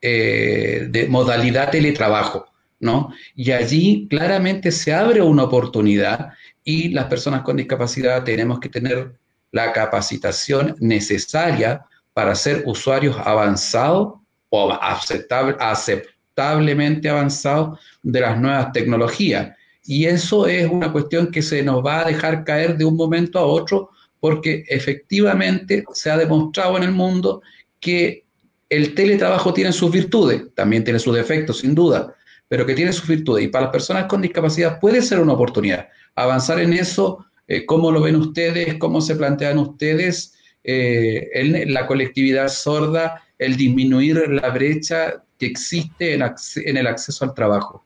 Speaker 1: eh, de modalidad teletrabajo, ¿no? Y allí claramente se abre una oportunidad y las personas con discapacidad tenemos que tener la capacitación necesaria para ser usuarios avanzados o aceptablemente avanzados de las nuevas tecnologías. Y eso es una cuestión que se nos va a dejar caer de un momento a otro porque efectivamente se ha demostrado en el mundo que el teletrabajo tiene sus virtudes, también tiene sus defectos, sin duda, pero que tiene sus virtudes. Y para las personas con discapacidad puede ser una oportunidad. Avanzar en eso, eh, ¿cómo lo ven ustedes? ¿Cómo se plantean ustedes? Eh, en la colectividad sorda, el disminuir la brecha que existe en, el acceso al trabajo.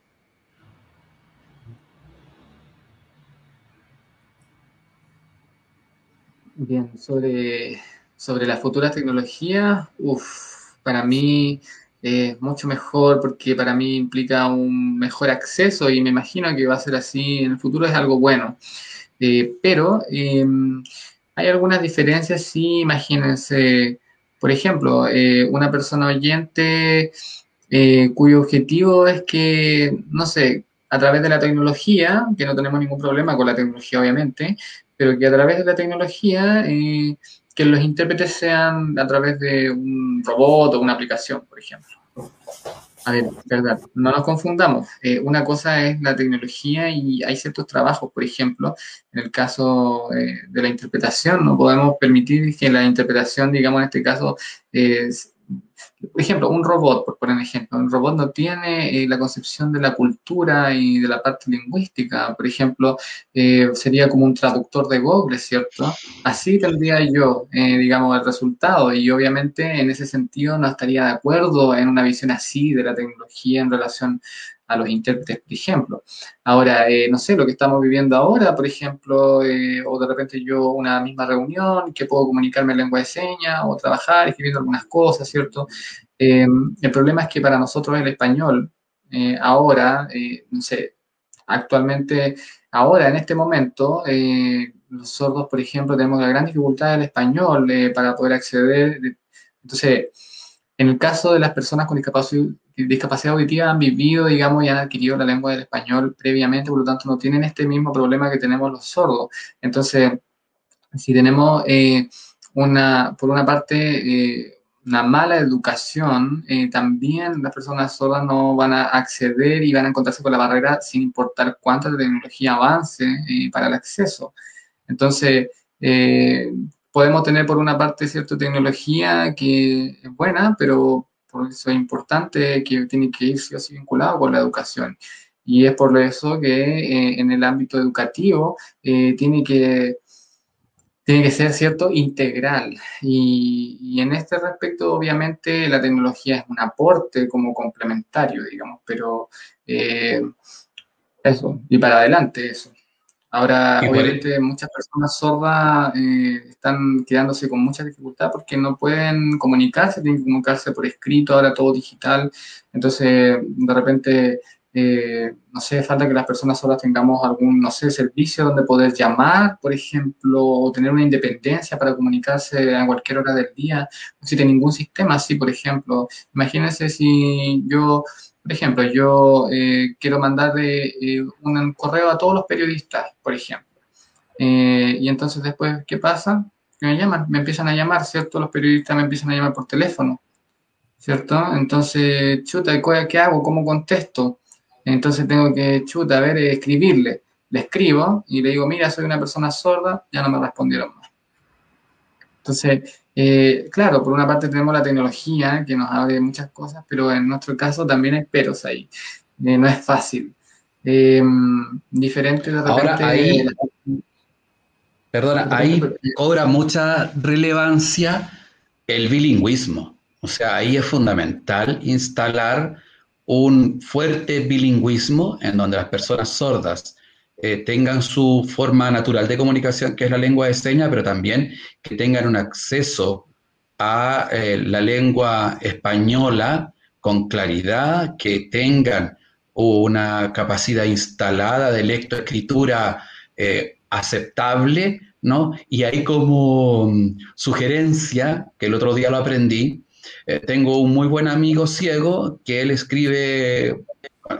Speaker 3: Bien, sobre, sobre las futuras tecnologías, uff, para mí es mucho mejor porque para mí implica un mejor acceso y me imagino que va a ser así en el futuro, es algo bueno. Eh, pero em, hay algunas diferencias, sí, imagínense, por ejemplo, eh, una persona oyente eh, cuyo objetivo es que, no sé, a través de la tecnología, que no tenemos ningún problema con la tecnología obviamente, pero que a través de la tecnología, eh, que los intérpretes sean a través de un robot o una aplicación, por ejemplo. A ver, verdad, no nos confundamos. Eh, una cosa es la tecnología y hay ciertos trabajos, por ejemplo, en el caso eh, de la interpretación, no podemos permitir que la interpretación, digamos, en este caso, por ejemplo, un robot, por poner ejemplo, un robot no tiene eh, la concepción de la cultura y de la parte lingüística. Por ejemplo, eh, sería como un traductor de Google, ¿cierto? Así tendría yo, eh, digamos, el resultado. Y obviamente en ese sentido no estaría de acuerdo en una visión así de la tecnología en relación a los intérpretes, por ejemplo. Ahora, eh, no sé, lo que estamos viviendo ahora, por ejemplo, eh, o de repente yo una misma reunión, que puedo comunicarme en lengua de señas o trabajar escribiendo algunas cosas, ¿cierto? Eh, el problema es que para nosotros el español, ahora, no sé, actualmente, ahora, en este momento, los sordos, por ejemplo, tenemos la gran dificultad del español para poder acceder. Entonces, en el caso de las personas con discapacidad, discapacidad auditiva han vivido, digamos, y han adquirido la lengua del español previamente, por lo tanto no tienen este mismo problema que tenemos los sordos. Entonces, si tenemos eh, una, por una parte, eh, una mala educación, eh, también las personas sordas no van a acceder y van a encontrarse con la barrera sin importar cuánta tecnología avance para el acceso. Entonces, podemos tener por una parte cierta tecnología que es buena, pero por eso es importante que tiene que ir así vinculado con la educación. Y es por eso que eh, en el ámbito educativo eh, tiene, que, tiene que ser cierto integral. Y, en este respecto, obviamente, la tecnología es un aporte como complementario, digamos, pero eh, eso, y para adelante eso. Ahora, obviamente, muchas personas sordas eh, están quedándose con mucha dificultad porque no pueden comunicarse, tienen que comunicarse por escrito, ahora todo digital. Entonces, de repente, eh, no sé, falta que las personas sordas tengamos algún, no sé, servicio donde poder llamar, por ejemplo, o tener una independencia para comunicarse a cualquier hora del día. No existe ningún sistema así, por ejemplo. Imagínense si yo por ejemplo, yo eh, quiero mandar eh, un correo a todos los periodistas, por ejemplo. Eh, y entonces después, ¿qué pasa? Que me llaman, me empiezan a llamar, ¿cierto? Los periodistas me empiezan a llamar por teléfono, ¿cierto? Entonces, chuta, ¿qué hago? ¿Cómo contesto? Entonces tengo que, chuta, a ver, escribirle. Le escribo y le digo, mira, soy una persona sorda, ya no me respondieron más. Entonces, eh, claro, por una parte tenemos la tecnología que nos abre muchas cosas, pero en nuestro caso también hay peros ahí. Eh, no es fácil. diferente de repente...
Speaker 1: Ahora ahí, perdona, ahí cobra mucha relevancia el bilingüismo. O sea, ahí es fundamental instalar un fuerte bilingüismo en donde las personas sordas eh, tengan su forma natural de comunicación, que es la lengua de señas, pero también que tengan un acceso a eh, la lengua española con claridad, que tengan una capacidad instalada de lectoescritura eh, aceptable, ¿no? Y ahí como mm, sugerencia, que el otro día lo aprendí, tengo un muy buen amigo ciego que él escribe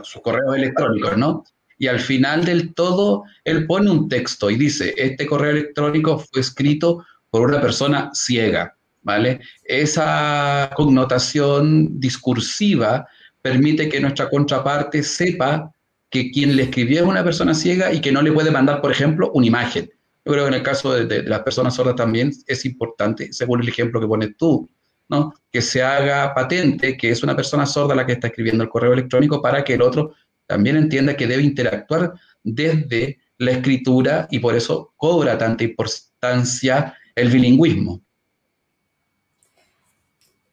Speaker 1: sus correos electrónicos, ¿no? Y al final del todo él pone un texto y dice, este correo electrónico fue escrito por una persona ciega, ¿vale? Esa connotación discursiva permite que nuestra contraparte sepa que quien le escribió es una persona ciega y que no le puede mandar, por ejemplo, una imagen. Yo creo que en el caso de, de las personas sordas también es importante, según el ejemplo que pones tú, ¿no? que se haga patente que es una persona sorda la que está escribiendo el correo electrónico para que el otro también entienda que debe interactuar desde la escritura y por eso cobra tanta importancia el bilingüismo.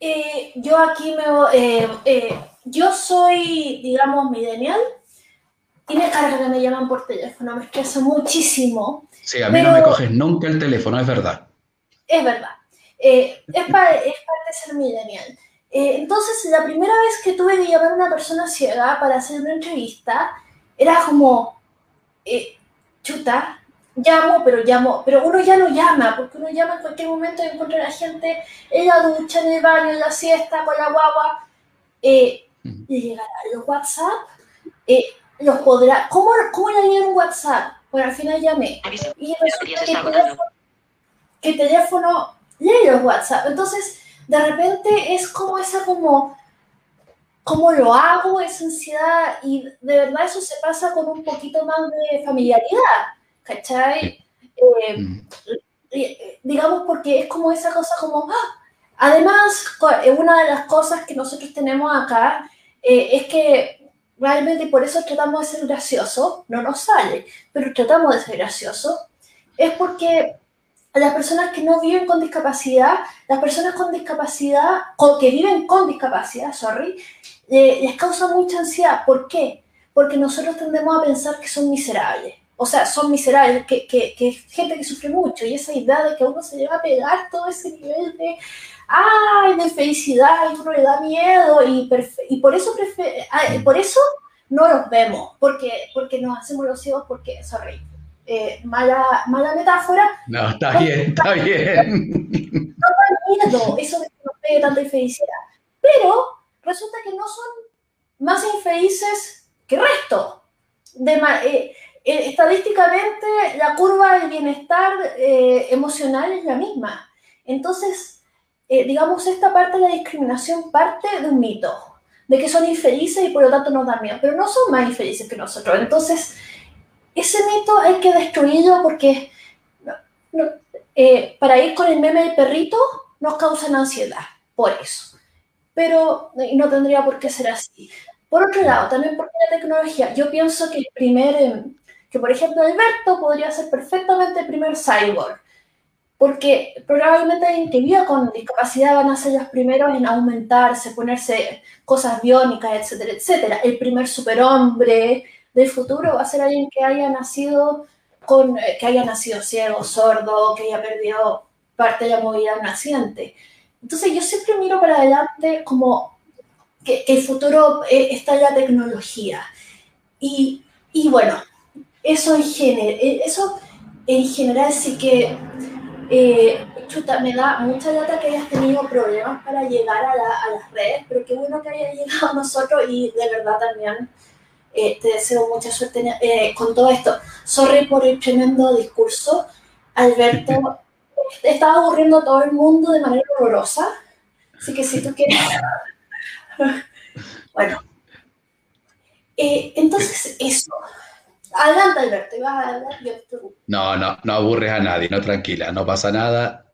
Speaker 2: Eh, yo aquí me... Eh, eh, yo soy, digamos, millennial me carga que me llaman por teléfono, me estreso muchísimo.
Speaker 1: Sí, a mí no me coges nunca el teléfono, es verdad.
Speaker 2: Es verdad. es, parte de ser millennial. Eh, entonces, la primera vez que tuve que llamar a una persona ciega para hacer una entrevista, era como, eh, chuta, llamo, pero llamo, pero uno ya no llama, porque uno llama en cualquier momento y encuentra a la gente en la ducha, en el baño, en la siesta, con la guagua. Eh, le llegará los WhatsApp, eh, los podrá, ¿cómo, cómo le un WhatsApp? Bueno, al final llamé. Y resulta que el teléfono, que el teléfono lee los WhatsApp. Entonces, de repente es como esa como, ¿cómo lo hago? Esa ansiedad y de verdad eso se pasa con un poquito más de familiaridad, ¿cachai? Eh, mm. digamos porque es como esa cosa como, ¡ah! además, eh, una de las cosas que nosotros tenemos acá eh, es que realmente por eso tratamos de ser gracioso, no nos sale, pero tratamos de ser gracioso, es porque a las personas que no viven con discapacidad, las personas con discapacidad, que viven con discapacidad, sorry, les causa mucha ansiedad. ¿Por qué? Porque nosotros tendemos a pensar que son miserables. O sea, son miserables, que, que, que gente que sufre mucho. Y esa idea de que uno se lleva a pegar todo ese nivel de, ay, de felicidad, y uno le da miedo. Y, y por, eso por eso no los vemos, porque, porque nos hacemos los ciegos, porque, sorry, eh, mala, mala metáfora.
Speaker 1: No, está bien, está bien.
Speaker 2: No da miedo eso de que nos pegue tanta infelicidad. Pero resulta que no son más infelices que el resto. De, eh, eh, estadísticamente, la curva del bienestar emocional es la misma. Entonces, digamos, esta parte de la discriminación parte de un mito, de que son infelices y por lo tanto nos dan miedo, pero no son más infelices que nosotros. Entonces, ese mito hay que destruirlo porque eh, para ir con el meme del perrito nos causan ansiedad, por eso. Pero no tendría por qué ser así. Por otro lado, también porque la tecnología, yo pienso que el primer, em, que por ejemplo Alberto podría ser perfectamente el primer cyborg, porque probablemente alguien que viva con discapacidad van a ser los primeros en aumentarse, ponerse cosas biónicas, etcétera, etcétera. El primer superhombre, del futuro va a ser alguien que haya nacido con, eh, que haya nacido ciego, sordo, que haya perdido parte de la movilidad naciente. Entonces yo siempre miro para adelante como que, el futuro eh, está en la tecnología. Y, y bueno, eso en, general, eh, eso en general sí que chuta, me da mucha lata que hayas tenido problemas para llegar a, a las redes, pero qué bueno que hayas llegado a nosotros y de verdad también eh, te deseo mucha suerte eh, con todo esto. Sorry por el tremendo discurso. Alberto, estaba aburriendo a todo el mundo de manera horrorosa. Así que si tú quieres... bueno. Eh, entonces, eso. Adelante, Alberto.
Speaker 1: no, no, no aburres a nadie, no tranquila, no pasa nada.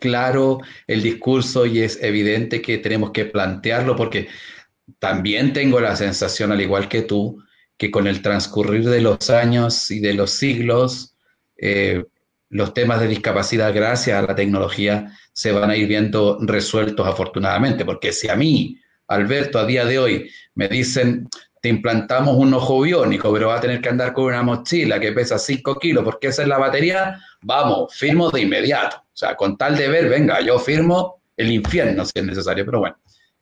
Speaker 1: claro el discurso y es evidente que tenemos que plantearlo porque también tengo la sensación, al igual que tú, que con el transcurrir de los años y de los siglos, eh, los temas de discapacidad, gracias a la tecnología, se van a ir viendo resueltos afortunadamente, porque si a mí, Alberto, a día de hoy, me dicen, te implantamos un ojo biónico, pero va a tener que andar con una mochila que pesa 5 kilos porque esa es la batería, vamos, firmo de inmediato. O sea, con tal de ver, venga, yo firmo el infierno si es necesario, pero bueno,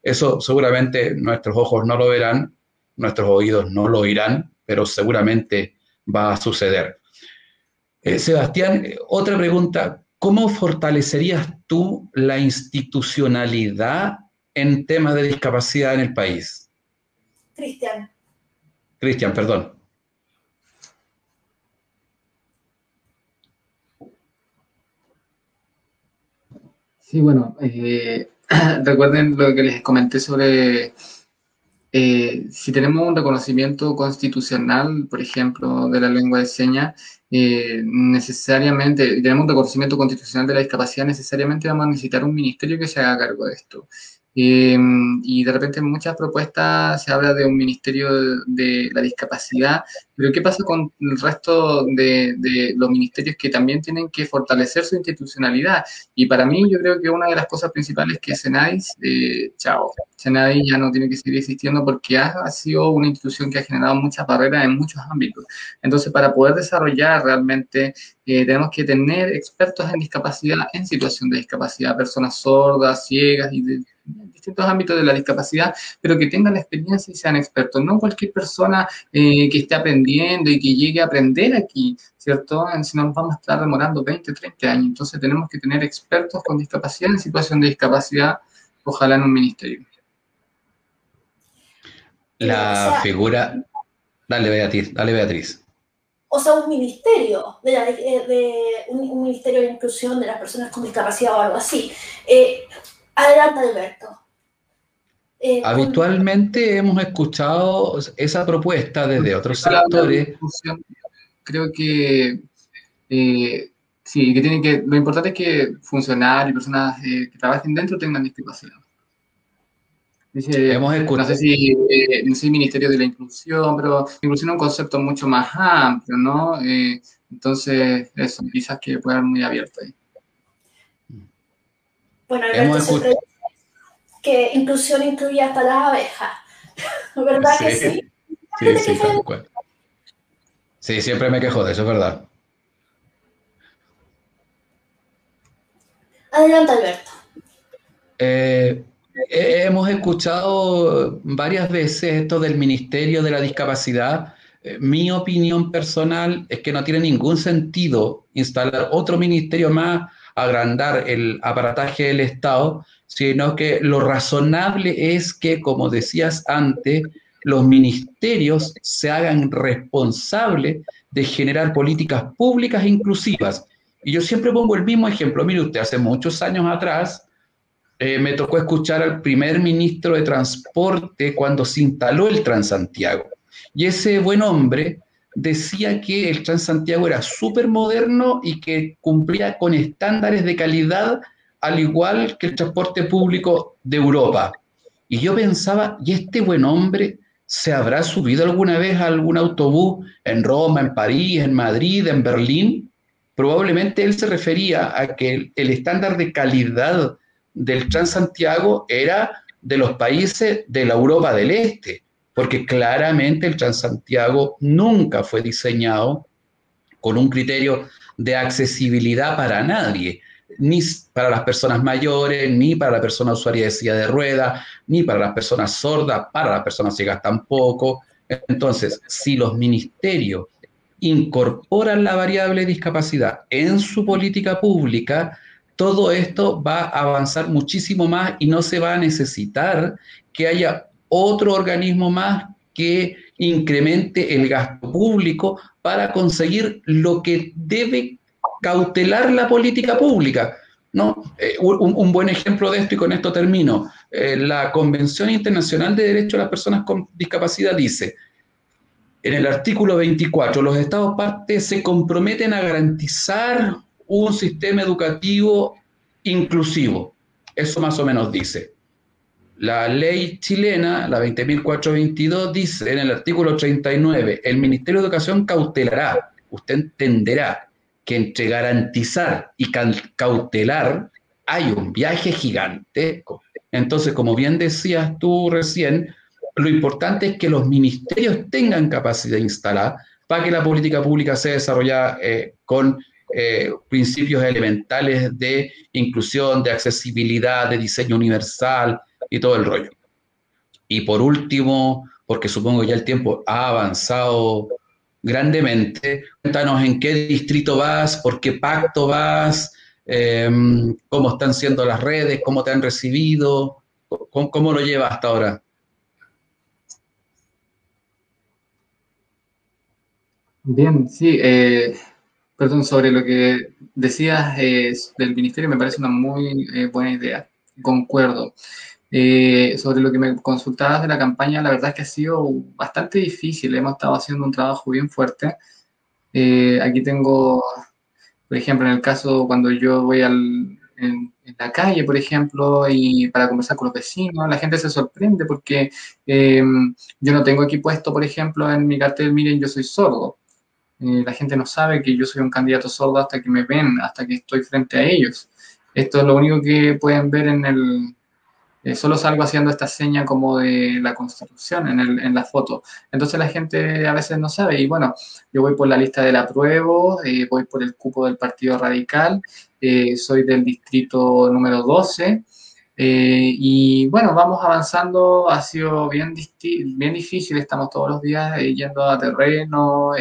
Speaker 1: eso seguramente nuestros ojos no lo verán, nuestros oídos no lo oirán, pero seguramente va a suceder. Eh, Sebastián, otra pregunta, ¿cómo fortalecerías tú la institucionalidad en temas de discapacidad en el país?
Speaker 2: Cristian.
Speaker 1: Cristian, perdón.
Speaker 3: Sí, bueno, eh, recuerden lo que les comenté sobre eh, si tenemos un reconocimiento constitucional, por ejemplo, de la lengua de señas, eh, necesariamente, tenemos un reconocimiento constitucional de la discapacidad, necesariamente vamos a necesitar un ministerio que se haga cargo de esto. Em, y de repente en muchas propuestas se habla de un ministerio de, la discapacidad, pero ¿qué pasa con el resto de, los ministerios que también tienen que fortalecer su institucionalidad? Y para mí yo creo que una de las cosas principales es que Senadis, eh, chao, Senadis ya no tiene que seguir existiendo porque ha, sido una institución que ha generado muchas barreras en muchos ámbitos. Entonces, para poder desarrollar realmente, eh, tenemos que tener expertos en discapacidad, en situación de discapacidad, personas sordas, ciegas y de distintos ámbitos de la discapacidad, pero que tengan la experiencia y sean expertos. No cualquier persona eh, que esté aprendiendo y que llegue a aprender aquí, ¿cierto? Si no, nos vamos a estar demorando 20, 30 años. Entonces tenemos que tener expertos con discapacidad en situación de discapacidad, ojalá en un ministerio.
Speaker 1: La figura... Dale, Beatriz, dale, Beatriz
Speaker 2: o sea, un ministerio, de, de, un, ministerio de inclusión de las personas con discapacidad o algo así. Eh, Adelante, Alberto.
Speaker 1: Eh, Habitualmente hemos escuchado esa propuesta desde otros sectores.
Speaker 3: Creo que eh, sí, que tienen que, lo importante es que funcionarios y personas eh, que trabajen dentro tengan discapacidad. hemos escuchado. No sé si no sé, Ministerio de la Inclusión, pero inclusión es un concepto mucho más amplio, ¿no? entonces, eso, quizás que pueda ser muy abierto ahí.
Speaker 2: Bueno, Alberto siempre dice que inclusión incluye hasta las abejas. ¿Verdad que sí? Sí,
Speaker 1: sí, Sí, siempre me quejo de eso, es verdad.
Speaker 2: Adelante, Alberto.
Speaker 1: Eh, hemos escuchado varias veces esto del Ministerio de la Discapacidad. Eh, mi opinión personal es que no tiene ningún sentido instalar otro ministerio más agrandar el aparataje del Estado, sino que lo razonable es que, como decías antes, los ministerios se hagan responsables de generar políticas públicas inclusivas. Y yo siempre pongo el mismo ejemplo. Mire usted, hace muchos años atrás eh, me tocó escuchar al primer ministro de Transporte cuando se instaló el Transantiago. Y ese buen hombre decía que el Transantiago era súper moderno y que cumplía con estándares de calidad al igual que el transporte público de Europa. Y yo pensaba, ¿y este buen hombre se habrá subido alguna vez a algún autobús en Roma, en París, en Madrid, en Berlín? Probablemente él se refería a que el, estándar de calidad del Transantiago era de los países de la Europa del Este porque claramente el Transantiago nunca fue diseñado con un criterio de accesibilidad para nadie, ni para las personas mayores, ni para la persona usuaria de silla de ruedas, ni para las personas sordas, para las personas ciegas tampoco. Entonces, si los ministerios incorporan la variable discapacidad en su política pública, todo esto va a avanzar muchísimo más y no se va a necesitar que haya otro organismo más que incremente el gasto público para conseguir lo que debe cautelar la política pública. ¿no? Eh, un, buen ejemplo de esto, y con esto termino, eh, la Convención Internacional de Derechos de las Personas con Discapacidad dice, en el artículo 24, los Estados partes se comprometen a garantizar un sistema educativo inclusivo. Eso más o menos dice. La ley chilena, la 20.422, dice en el artículo 39, el Ministerio de Educación cautelará, usted entenderá que entre garantizar y cautelar hay un viaje gigantesco. Entonces, como bien decías tú recién, lo importante es que los ministerios tengan capacidad instalada para que la política pública sea desarrollada eh, con eh, principios elementales de inclusión, de accesibilidad, de diseño universal, y todo el rollo. Y por último, porque supongo ya el tiempo ha avanzado grandemente, cuéntanos en qué distrito vas, por qué pacto vas, em, cómo están siendo las redes, cómo te han recibido, cómo, lo llevas hasta ahora.
Speaker 3: Bien, sí, eh, perdón, sobre lo que decías eh, del ministerio me parece una muy eh, buena idea, concuerdo. Eh, sobre lo que me consultabas de la campaña, la verdad es que ha sido bastante difícil. Hemos estado haciendo un trabajo bien fuerte. Eh, aquí tengo, por ejemplo, en el caso cuando yo voy al, en, la calle, por ejemplo, y para conversar con los vecinos, la gente se sorprende porque em, yo no tengo aquí puesto, por ejemplo, en mi cartel, miren, yo soy sordo. Eh, la gente no sabe que yo soy un candidato sordo hasta que me ven, hasta que estoy frente a ellos. Esto es lo único que pueden ver en el, eh, solo salgo haciendo esta seña como de la construcción en, la foto. Entonces la gente a veces no sabe. Y bueno, yo voy por la lista del apruebo, eh, voy por el cupo del Partido Radical, eh, soy del distrito número 12. y bueno, vamos avanzando, ha sido bien, bien difícil, estamos todos los días yendo a terreno,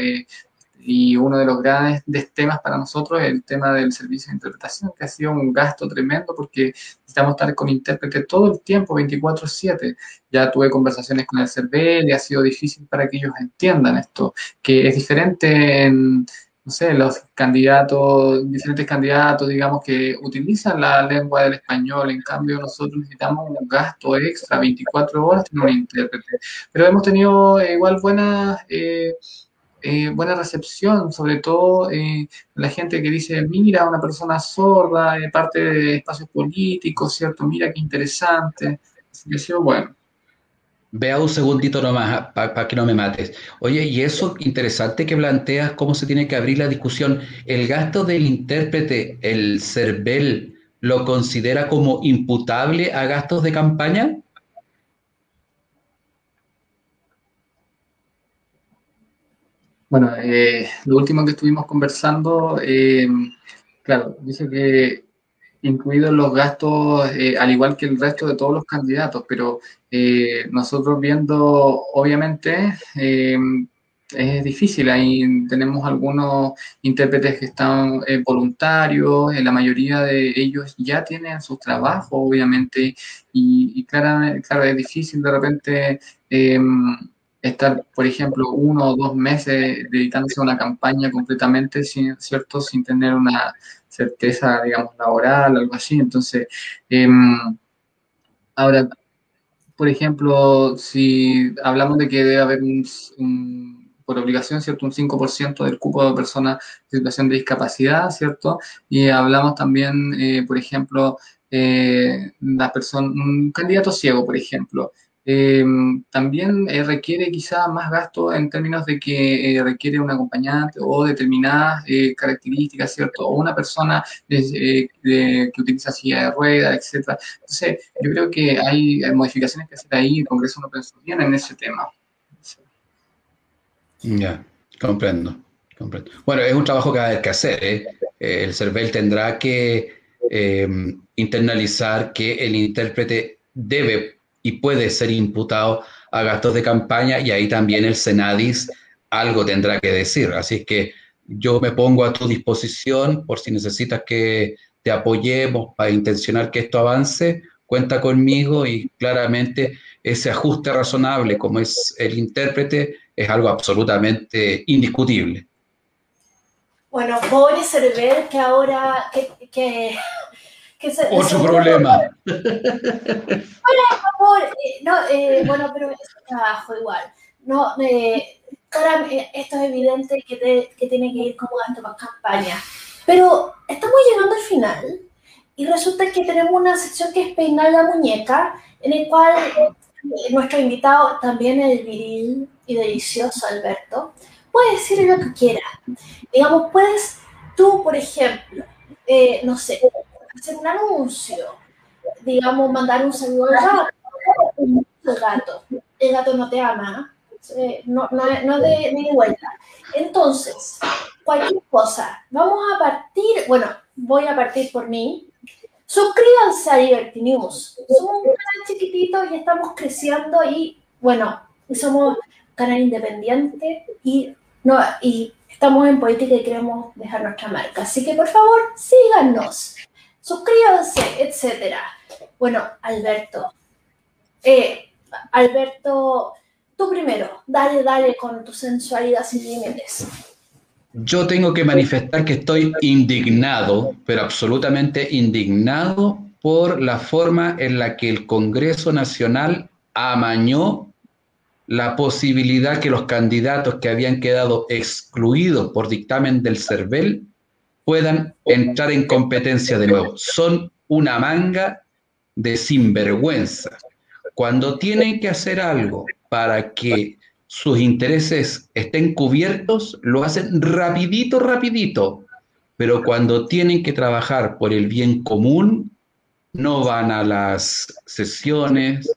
Speaker 3: y uno de los grandes temas para nosotros es el tema del servicio de interpretación, que ha sido un gasto tremendo porque necesitamos estar con intérprete todo el tiempo, 24/7. Ya tuve conversaciones con el CERVEL y ha sido difícil para que ellos entiendan esto, que es diferente en, no sé, los candidatos, diferentes candidatos, digamos, que utilizan la lengua del español, en cambio nosotros necesitamos un gasto extra, 24 horas en un intérprete. Pero hemos tenido eh, igual buenas... Eh, eh, buena recepción, sobre todo eh, la gente que dice, mira, una persona sorda, eh, parte de espacios políticos, ¿cierto? Mira qué interesante. Así bueno.
Speaker 1: Vea un segundito nomás para que no me mates. Oye, y eso interesante que planteas, cómo se tiene que abrir la discusión. ¿El gasto del intérprete, el CERVEL, lo considera como imputable a gastos de campaña?
Speaker 3: Bueno, eh, lo último que estuvimos conversando, eh, claro, dice que incluidos los gastos, eh, al igual que el resto de todos los candidatos, pero nosotros viendo, obviamente, es difícil. Ahí tenemos algunos intérpretes que están voluntarios, la mayoría de ellos ya tienen sus trabajos, obviamente, y, y claro, claro, es difícil de repente estar, por ejemplo, uno o dos meses dedicándose a una campaña completamente, ¿cierto? Sin tener una certeza, digamos, laboral, algo así. Entonces, em, ahora, por ejemplo, si hablamos de que debe haber un, por obligación, ¿cierto? Un 5% del cupo de personas en situación de discapacidad, ¿cierto? Y hablamos también, eh, por ejemplo, eh, la persona, un candidato ciego, por ejemplo, Em, también eh, requiere quizá más gasto en términos de que eh, requiere un acompañante o determinadas eh, características, ¿cierto? O una persona que utiliza silla de ruedas, etc. Entonces, yo creo que hay, modificaciones que hacer ahí, el Congreso no pensó bien en ese tema.
Speaker 1: Ya, comprendo, comprendo. Bueno, es un trabajo que hay que hacer. El CERVEL tendrá que em, internalizar que el intérprete debe y puede ser imputado a gastos de campaña y ahí también el Senadis algo tendrá que decir. Así que yo me pongo a tu disposición por si necesitas que te apoyemos para intencionar que esto avance, cuenta conmigo y claramente ese ajuste razonable como es el intérprete es algo absolutamente indiscutible.
Speaker 2: Bueno, pobre Cerver que ahora que
Speaker 1: otro problema.
Speaker 2: Hola, por favor. Eh, no, eh, bueno, pero es trabajo igual. No, eh, esto es evidente que, que tiene que ir como gasto para campaña. Pero estamos llegando al final y resulta que tenemos una sección que es peinar la muñeca, en el cual eh, nuestro invitado, también el viril y delicioso Alberto, puede decir lo que quiera. Digamos, puedes tú, por ejemplo, eh, no sé, hacer un anuncio, digamos, mandar un saludo al gato, el gato, el gato no te ama, eh, no, no, no de, ni de vuelta. Entonces, cualquier cosa, vamos a partir, bueno, voy a partir por mí, Suscríbanse a Liberty News. Somos un canal chiquitito y estamos creciendo y, bueno, somos canal independiente y, no, y estamos en política y queremos dejar nuestra marca. Así que, por favor, síganos, suscríbanse, etcétera. Bueno, Alberto. Eh, Alberto, tú primero, dale, dale con tu sensualidad sin límites.
Speaker 1: Yo tengo que manifestar que estoy indignado, pero absolutamente indignado por la forma en la que el Congreso Nacional amañó la posibilidad que los candidatos que habían quedado excluidos por dictamen del CERVEL puedan entrar en competencia de nuevo. Son una manga de sinvergüenza. Cuando tienen que hacer algo para que sus intereses estén cubiertos, lo hacen rapidito, rapidito. Pero cuando tienen que trabajar por el bien común, no van a las sesiones,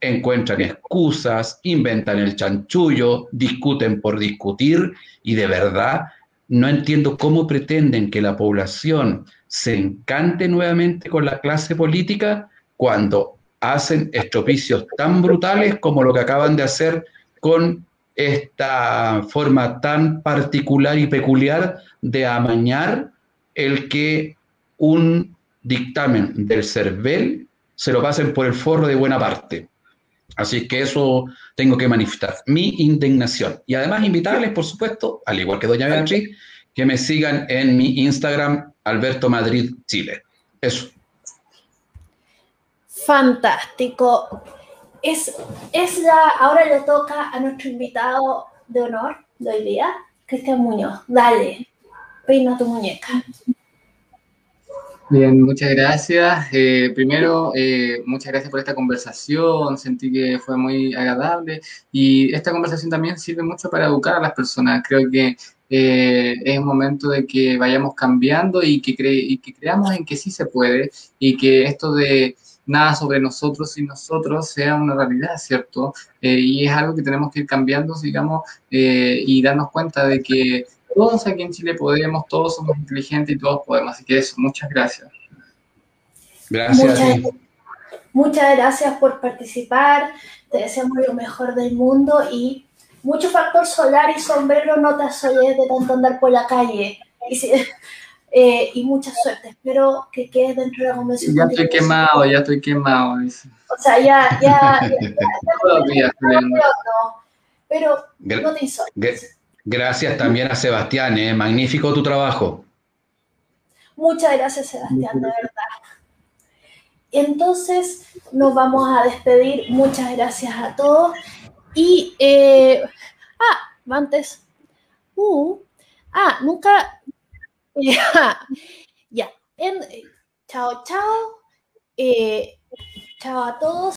Speaker 1: encuentran excusas, inventan el chanchullo, discuten por discutir y de verdad no entiendo cómo pretenden que la población se encante nuevamente con la clase política cuando hacen estropicios tan brutales como lo que acaban de hacer con esta forma tan particular y peculiar de amañar el que un dictamen del CERVEL se lo pasen por el forro de buena parte. Así que eso tengo que manifestar, mi indignación. Y además invitarles, por supuesto, al igual que doña Beatriz, que me sigan en mi Instagram, Alberto Madrid Chile. Eso.
Speaker 2: Fantástico es, es la, ahora le toca a nuestro invitado de honor de hoy día, Cristian Muñoz. Dale, peina tu muñeca.
Speaker 3: Bien, muchas gracias. Eh, primero, eh, muchas gracias por esta conversación. Sentí que fue muy agradable y esta conversación también sirve mucho para educar a las personas. Creo que eh, es momento de que vayamos cambiando y que, y que creamos en que sí se puede y que esto de nada sobre nosotros y nosotros sea una realidad, ¿cierto? Eh, y es algo que tenemos que ir cambiando, digamos, y darnos cuenta de que todos aquí en Chile podemos, todos somos inteligentes y todos podemos. Así que eso, muchas gracias.
Speaker 1: Gracias.
Speaker 2: Muchas, muchas gracias por participar. Te deseamos lo mejor del mundo y mucho factor solar y sombrero no te asoyes de tanto andar por la calle. Y si, eh, y mucha suerte. Espero que quedes dentro de la convención.
Speaker 3: Ya estoy quemado, ya estoy quemado.
Speaker 2: O sea, ya, ya, ya, pero no te hizo.
Speaker 1: Gracias también a Sebastián, ¿eh? magnífico tu trabajo.
Speaker 2: Muchas gracias, Sebastián, de verdad. Entonces, nos vamos a despedir. Muchas gracias a todos. Y, eh, ah, antes, uh, ah, nunca, ya, ya. En, chao, chao. Eh, chao a todos.